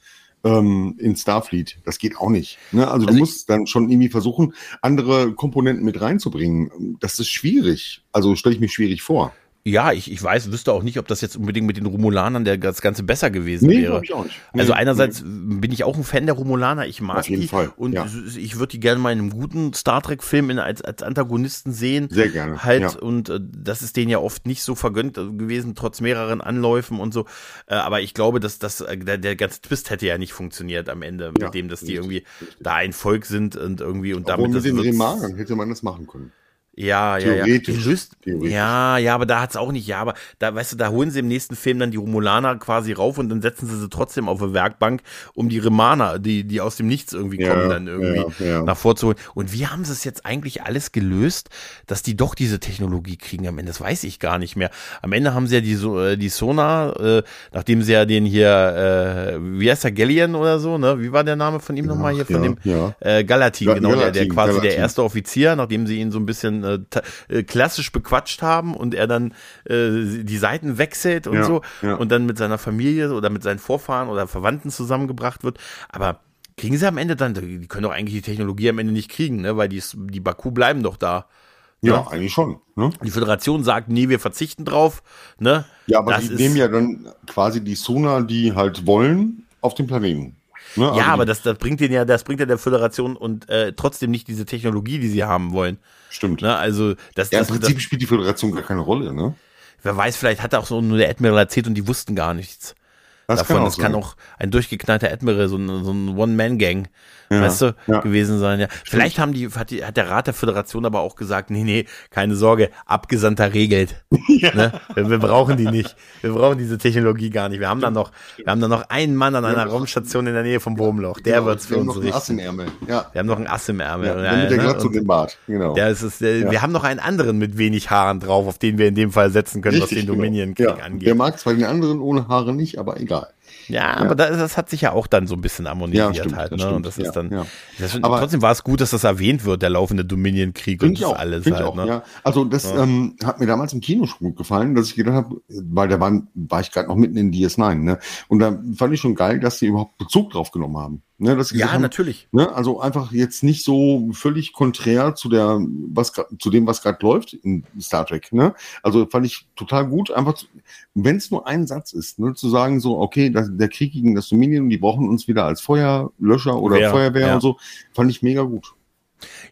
ähm, in Starfleet. Das geht auch nicht. Ne? Also, du Also ich- musst dann schon irgendwie versuchen, andere Komponenten mit reinzubringen. Das ist schwierig. Also stelle ich mir schwierig vor. Ja, ich, ich weiß, wüsste auch nicht, ob das jetzt unbedingt mit den Romulanern der, das Ganze besser gewesen wäre. glaub ich auch nicht. Also Nee, einerseits bin ich auch ein Fan der Romulaner, ich mag Auf jeden die Fall, und ja. ich würde die gerne mal in einem guten Star Trek Film in, als, als Antagonisten sehen. Sehr gerne, Halt ja. und äh, das ist denen ja oft nicht so vergönnt äh, gewesen, trotz mehreren Anläufen und so. Äh, aber ich glaube, dass das äh, der, der ganze Twist hätte ja nicht funktioniert am Ende, mit Ja, dem, dass die richtig, irgendwie richtig. da ein Volk sind und irgendwie und Obwohl damit mit das den Remarken hätte man das machen können. Ja, ja, ja. Theoretisch. Die löst, Theoretisch. ja, ja, aber da hat's auch nicht, ja, aber da, weißt du, da holen sie im nächsten Film dann die Romulaner quasi rauf und dann setzen sie sie trotzdem auf eine Werkbank, um die Remaner, die, die aus dem Nichts irgendwie Ja, kommen, dann irgendwie ja, ja. nach vorzuholen. Und wie haben sie es jetzt eigentlich alles gelöst, dass die doch diese Technologie kriegen am Ende? Das weiß ich gar nicht mehr. Am Ende haben sie ja die, so äh, die Sonar, äh, nachdem sie ja den hier, äh, wie heißt der, Gallian oder so, ne? Wie war der Name von ihm nochmal hier? Von ja, dem ja. äh, Galatin, Ga- genau, der, der Galatin, quasi der Galatin. erste Offizier, nachdem sie ihn so ein bisschen äh, ta- äh, klassisch bequatscht haben und er dann äh, die Seiten wechselt und Ja, so ja. und dann mit seiner Familie oder mit seinen Vorfahren oder Verwandten zusammengebracht wird. Aber kriegen sie am Ende dann, die können doch eigentlich die Technologie am Ende nicht kriegen, ne? weil die, die Baku bleiben doch da. Ja, eigentlich schon. Ne? Die Föderation sagt, nee, wir verzichten drauf. Ne? Ja, aber Das die nehmen ja dann quasi die Sonar, die halt wollen, auf den Planeten. Ne? Also ja, aber die, das, das bringt den ja, das bringt ja der Föderation und äh, trotzdem nicht diese Technologie, die sie haben wollen. stimmt. Ne? Also das, Ja, im das, das, Prinzip spielt die Föderation gar keine Rolle, ne? wer weiß, vielleicht hat auch so nur der Admiral erzählt und die wussten gar nichts. Das davon. kann auch das kann auch ein durchgeknallter Admiral, so ein, so ein One-Man-Gang, Ja, weißt du, ja. gewesen sein. Ja. Vielleicht haben die, hat, die, hat der Rat der Föderation aber auch gesagt, nee, nee, keine Sorge, Abgesandter regelt. Ne? Wir, wir brauchen die nicht. Wir brauchen diese Technologie gar nicht. Wir haben dann noch, wir haben dann noch einen Mann an einer Raumstation in der Nähe vom Wurmloch. Der Genau, wird's für wir haben uns noch einen Ass richten. im Ärmel. Ja. Wir haben noch einen Ass im Ärmel. ja, Ja, der mit der ne? Glatze und dem Bart. Genau. Ist es, der, Ja. Wir haben noch einen anderen mit wenig Haaren drauf, auf den wir in dem Fall setzen können, was den genau. Dominion-Krieg ja. angeht. Der mag zwar den anderen ohne Haare nicht, aber egal. Ja, aber das, das hat sich ja auch dann so ein bisschen harmonisiert Ja, stimmt, halt. Ne? stimmt, Und das ist ja, dann. ja. Das, Aber- trotzdem war es gut, dass das erwähnt wird, der laufende Dominion-Krieg und das auch. alles halt. ich auch, ne? ja. Also das ähm, hat mir damals im Kino schon gut gefallen, dass ich gedacht habe, weil da war, war ich gerade noch mitten in DS9, ne? Und da fand ich schon geil, dass sie überhaupt Bezug drauf genommen haben. Ne? Dass Ja, haben, natürlich. Ne? Also einfach jetzt nicht so völlig konträr zu der, was zu dem, was gerade läuft in Star Trek. Ne? Also fand ich total gut, einfach, wenn es nur ein Satz ist, ne? zu sagen so, okay, das, der Krieg gegen das Dominion, die brauchen uns wieder als Feuerlöscher oder Wehr, Feuerwehr ja. und so, fand ich mega gut.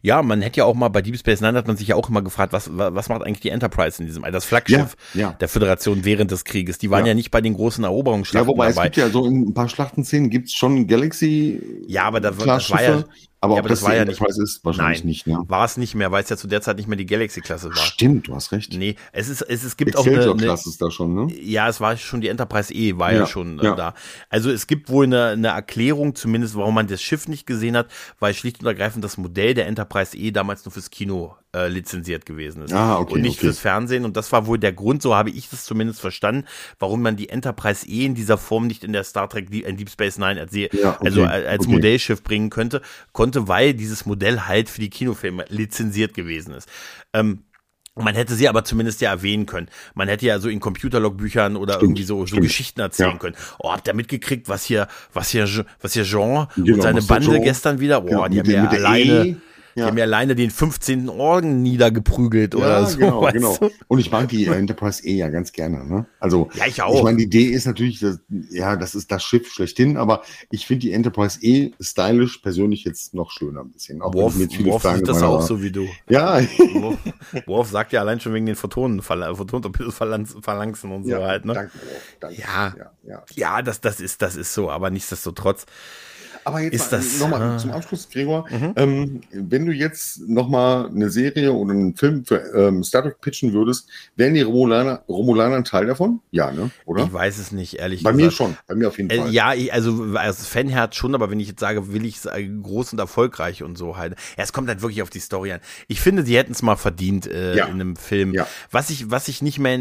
Ja, man hätte ja auch mal bei Deep Space Nine hat man sich ja auch immer gefragt, was, wa- was macht eigentlich die Enterprise in diesem, das Flaggschiff Ja, ja. der Föderation während des Krieges. Die waren ja, Ja. nicht bei den großen Ja, Eroberungsschlachten wobei es dabei. gibt ja so in ein paar Schlachtenszenen gibt's schon Galaxy. Ja, aber da- das war ja- aber ja, aber das das, war ja nicht- ist, wahrscheinlich Nein, nicht. Ne? war es nicht mehr, weil es ja zu der Zeit nicht mehr die Galaxy-Klasse war. Stimmt, du hast recht. Nee, es ist, es, es gibt auch eine, eine, ist da schon, ne? Ja, es war schon die Enterprise E, war ja, Ja, schon äh, ja. da. Also es gibt wohl eine, eine Erklärung, zumindest warum man das Schiff nicht gesehen hat, weil schlicht und ergreifend das Modell der Enterprise E damals nur fürs Kino äh, lizenziert gewesen ist. Ah, okay, und nicht okay. fürs Fernsehen. Und das war wohl der Grund, so habe ich das zumindest verstanden, warum man die Enterprise E in dieser Form nicht in der Star Trek in Deep Space Nine als, Ja, okay, also als okay. Modellschiff bringen könnte, konnte, weil dieses Modell halt für die Kinofilme lizenziert gewesen ist. Ähm, man hätte sie aber zumindest ja erwähnen können. Man hätte ja so in Computerlogbüchern oder Stimmt, irgendwie so, so. Geschichten erzählen Ja. können. Oh, habt ihr mitgekriegt, was hier, was hier, was hier Jean Genau, und seine Bande Jean- gestern wieder, boah, Genau, die haben ja alleine, E, die ja. haben ja alleine den 15. Orden niedergeprügelt oder so. genau, genau. du? Und ich mag die Enterprise eh ja ganz gerne. Ne? Also, Ja, ich auch. Ich meine, die Idee ist natürlich, dass, ja, das ist das Schiff schlechthin, aber ich finde die Enterprise eh stylisch persönlich jetzt noch schöner ein bisschen. Auch wenn Worf, viele Worf Fragen sieht das auch so wie du. Ja, Worf, Worf sagt ja allein schon wegen den Photonen, Photonenphalanxen und so halt, ne? danke, Worf, danke. Ja. ja, ja. Ja, das, das ist, das ist so, aber nichtsdestotrotz. Aber jetzt ist das nochmal äh, zum Abschluss, Gregor. Mhm. Ähm, wenn du jetzt nochmal eine Serie oder einen Film für ähm, Star Trek pitchen würdest, wären die Romulaner, Romulaner ein Teil davon? Ja, ne? Oder? Ich weiß es nicht, ehrlich Bei gesagt. mir schon, bei mir auf jeden Äh, Fall. ja, ich, also als Fanherz schon, aber wenn ich jetzt sage, will ich äh, groß und erfolgreich und so halt. Ja, es kommt halt wirklich auf die Story an. Ich finde, die hätten es mal verdient äh, Ja. in einem Film. Ja. Was ich, was ich nicht mehr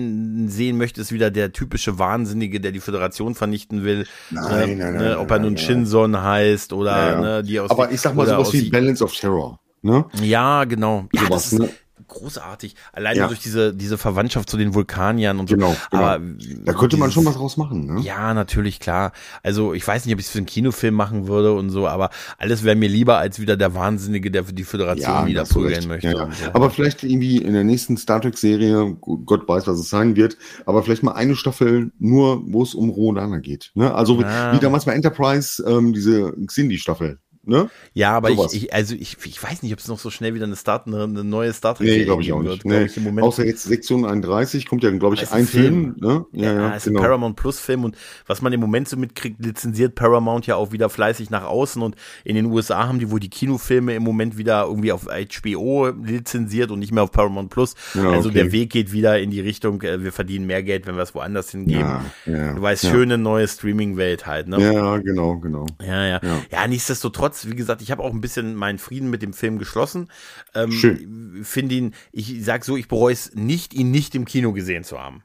sehen möchte, ist wieder der typische Wahnsinnige, der die Föderation vernichten will. Nein, ne, nein, nein, ne, nein, ob er nun. Shinson heißt oder Ja, ja. ne, die aus Aber ich sag mal sowas wie Balance of Terror. Ne? Ja, genau. Ja, das ist ne? Großartig. Alleine Ja. durch diese, diese Verwandtschaft zu den Vulkaniern und so. Genau, genau. Aber Da könnte man dieses- schon was draus machen. Ne? Ja, natürlich, klar. Also ich weiß nicht, ob ich es für einen Kinofilm machen würde und so, aber alles wäre mir lieber als wieder der Wahnsinnige, der für die Föderation wieder hast du prügeln möchte. Ja, ja. So. Aber vielleicht irgendwie in der nächsten Star Trek-Serie, Gott weiß, was es sein wird, aber vielleicht mal eine Staffel nur, wo es um Romulaner geht. Ne? Also wie- Ah. wie damals bei Enterprise, ähm, diese Xindi-Staffel. Ne? ja, aber ich, ich, also ich, ich weiß nicht, ob es noch so schnell wieder eine, Start, eine, eine neue Star Trek Nee, glaube ich auch geben nicht. wird. Nee. Außer jetzt Sektion 31 kommt ja, glaube ich, ein Film. Film. ne? Ja, ja, ist ein Paramount Plus Film und was man im Moment so mitkriegt, lizenziert Paramount ja auch wieder fleißig nach außen und in den USA haben die wohl die Kinofilme im Moment wieder irgendwie auf HBO lizenziert und nicht mehr auf Paramount Plus. Ja, also okay. der Weg geht wieder in die Richtung, äh, wir verdienen mehr Geld, wenn wir es woanders hingeben. Ja, ja, du weißt, ja. schöne neue Streaming-Welt halt, ne? Ja, genau, genau. Ja, ja. Ja. Ja, nichtsdestotrotz, wie gesagt, ich habe auch ein bisschen meinen Frieden mit dem Film geschlossen. Ähm, Schön. Finde ihn, ich sag so, ich bereue es nicht, ihn nicht im Kino gesehen zu haben.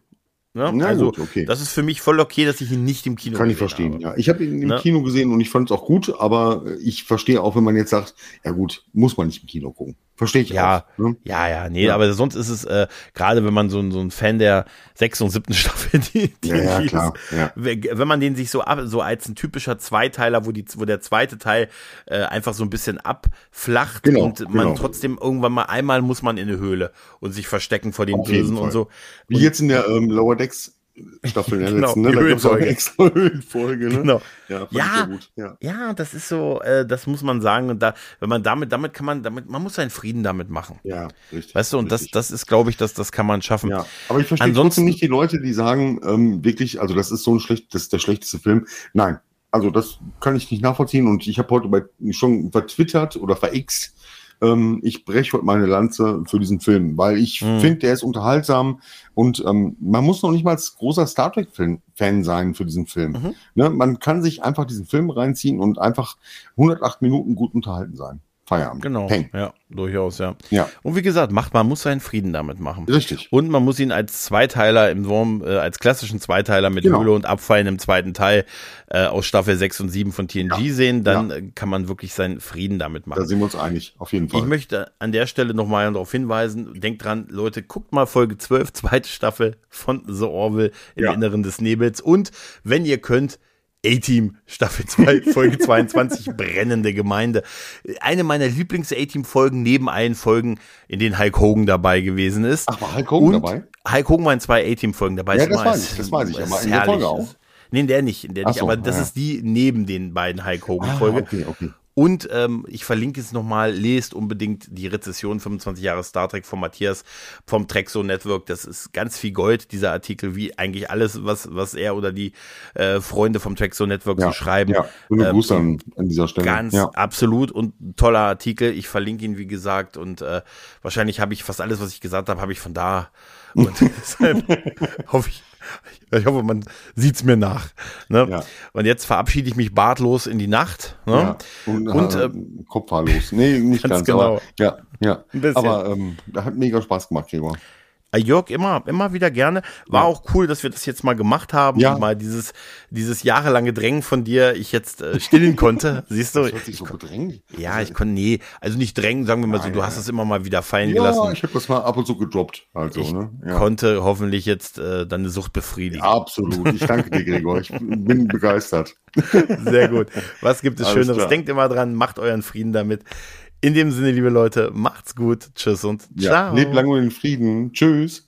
Ne? Na also, gut, okay. das ist für mich voll okay, dass ich ihn nicht im Kino Kann ich verstehen, habe. ja. Ich habe ihn im Ne? Kino gesehen und ich fand es auch gut, aber ich verstehe auch, wenn man jetzt sagt, ja gut, muss man nicht im Kino gucken. Verstehe ich Ja, auch. Ne? ja, ja, nee, Ja. aber sonst ist es, äh, gerade wenn man so, ein- so ein Fan der sechsten und siebten Staffel, die, die Ja, ja, klar, ist, ja. wenn man den sich so ab, so als ein typischer Zweiteiler, wo die, wo der zweite Teil äh, einfach so ein bisschen abflacht Genau, und man genau. trotzdem irgendwann mal einmal muss man in eine Höhle und sich verstecken vor den Bösen und so. Wie jetzt in der ähm, Lower Decks Staffel, in der Genau, letzten, ne? die Da gibt's auch eine Höhlenfolge. extra Höhlenfolge, ne? Genau. Ja, Ja. ich sehr gut. Ja. Ja, das ist so, äh, das muss man sagen. Und da, wenn man damit, damit kann man, damit, man muss seinen Frieden damit machen. Ja, richtig. Weißt du, und das, richtig. das ist, glaube ich, das, das kann man schaffen. Ja, aber ich verstehe Ansonsten- nicht die Leute, die sagen, ähm, wirklich, also das ist so ein schlecht, das ist der schlechteste Film. Nein, also das kann ich nicht nachvollziehen und ich habe heute bei, schon vertwittert oder verixt, ähm, ich breche heute meine Lanze für diesen Film, weil ich Mhm. finde, der ist unterhaltsam und ähm, man muss noch nicht mal großer Star Trek-Fan sein für diesen Film. Mhm. Ne? Man kann sich einfach diesen Film reinziehen und einfach 108 Minuten gut unterhalten sein. Feierabend. Genau. Peng. Ja, durchaus, ja. Ja, Und wie gesagt, macht, man muss seinen Frieden damit machen. richtig. Und man muss ihn als Zweiteiler im Wurm, äh, als klassischen Zweiteiler mit Genau. Höhle und Abfallen im zweiten Teil äh, aus Staffel 6 und 7 von TNG Ja. sehen, dann Ja. äh, kann man wirklich seinen Frieden damit Da machen. sind wir uns einig, auf jeden Fall. Ich möchte an der Stelle nochmal darauf hinweisen, denkt dran, Leute, guckt mal Folge 12, zweite Staffel von The Orville im. Inneren des Nebels und wenn ihr könnt, A-Team, Staffel 2, Folge 22, brennende Gemeinde. Eine meiner Lieblings-A-Team-Folgen neben allen Folgen, in denen Hulk Hogan dabei gewesen ist. Ach, war Hulk Hogan Und dabei? Hulk Hogan war in zwei A-Team-Folgen dabei. Ja, das weiß ich, das weiß ich, aber in der Folge herrlich. auch? Nee, in der nicht, in der Ach nicht, so, aber das ja. ist die neben den beiden Hulk Ah, Hogan-Folge. okay, okay. Und ähm, ich verlinke es nochmal, lest unbedingt die Rezession 25 Jahre Star Trek von Matthias vom Trexo Network. Das ist ganz viel Gold, dieser Artikel, wie eigentlich alles, was, was er oder die äh, Freunde vom Trexo Network so schreiben. Ja, schöne Ähm, Grüße an, an dieser Stelle. Ganz ja. absolut und toller Artikel. Ich verlinke ihn, wie gesagt, und äh, wahrscheinlich habe ich fast alles, was ich gesagt habe, habe ich von da. Und deshalb hoffe ich, ich hoffe, man sieht's mir nach. Ne? Ja. Und jetzt verabschiede ich mich bartlos in die Nacht. Ne? Ja. Und, Und, äh, Kopfhaarlos. Nee, nicht ganz ganz, genau. aber ja, ja. Aber ähm, da hat mega Spaß gemacht, Gregor. Äh, Jörg, immer, immer wieder gerne. War Ja. auch cool, dass wir das jetzt mal gemacht haben Ja. und mal dieses, dieses jahrelange Drängen von dir ich jetzt äh, stillen konnte. Siehst du? Das hört sich so bedrängt. Ja, ich konnte, nee, also nicht drängen, sagen wir mal so, du hast es immer mal wieder fallen Ja, gelassen. ich habe das mal ab und zu gedroppt. Also, Ich ne? Ja. konnte hoffentlich jetzt äh, deine Sucht befriedigen. Absolut. Ich danke dir, Gregor. Ich bin begeistert. Sehr gut. Was gibt es Alles Schöneres? klar. Denkt immer dran, macht euren Frieden damit. In dem Sinne, liebe Leute, macht's gut. Tschüss und Ja. ciao. Lebt lange und in Frieden. Tschüss.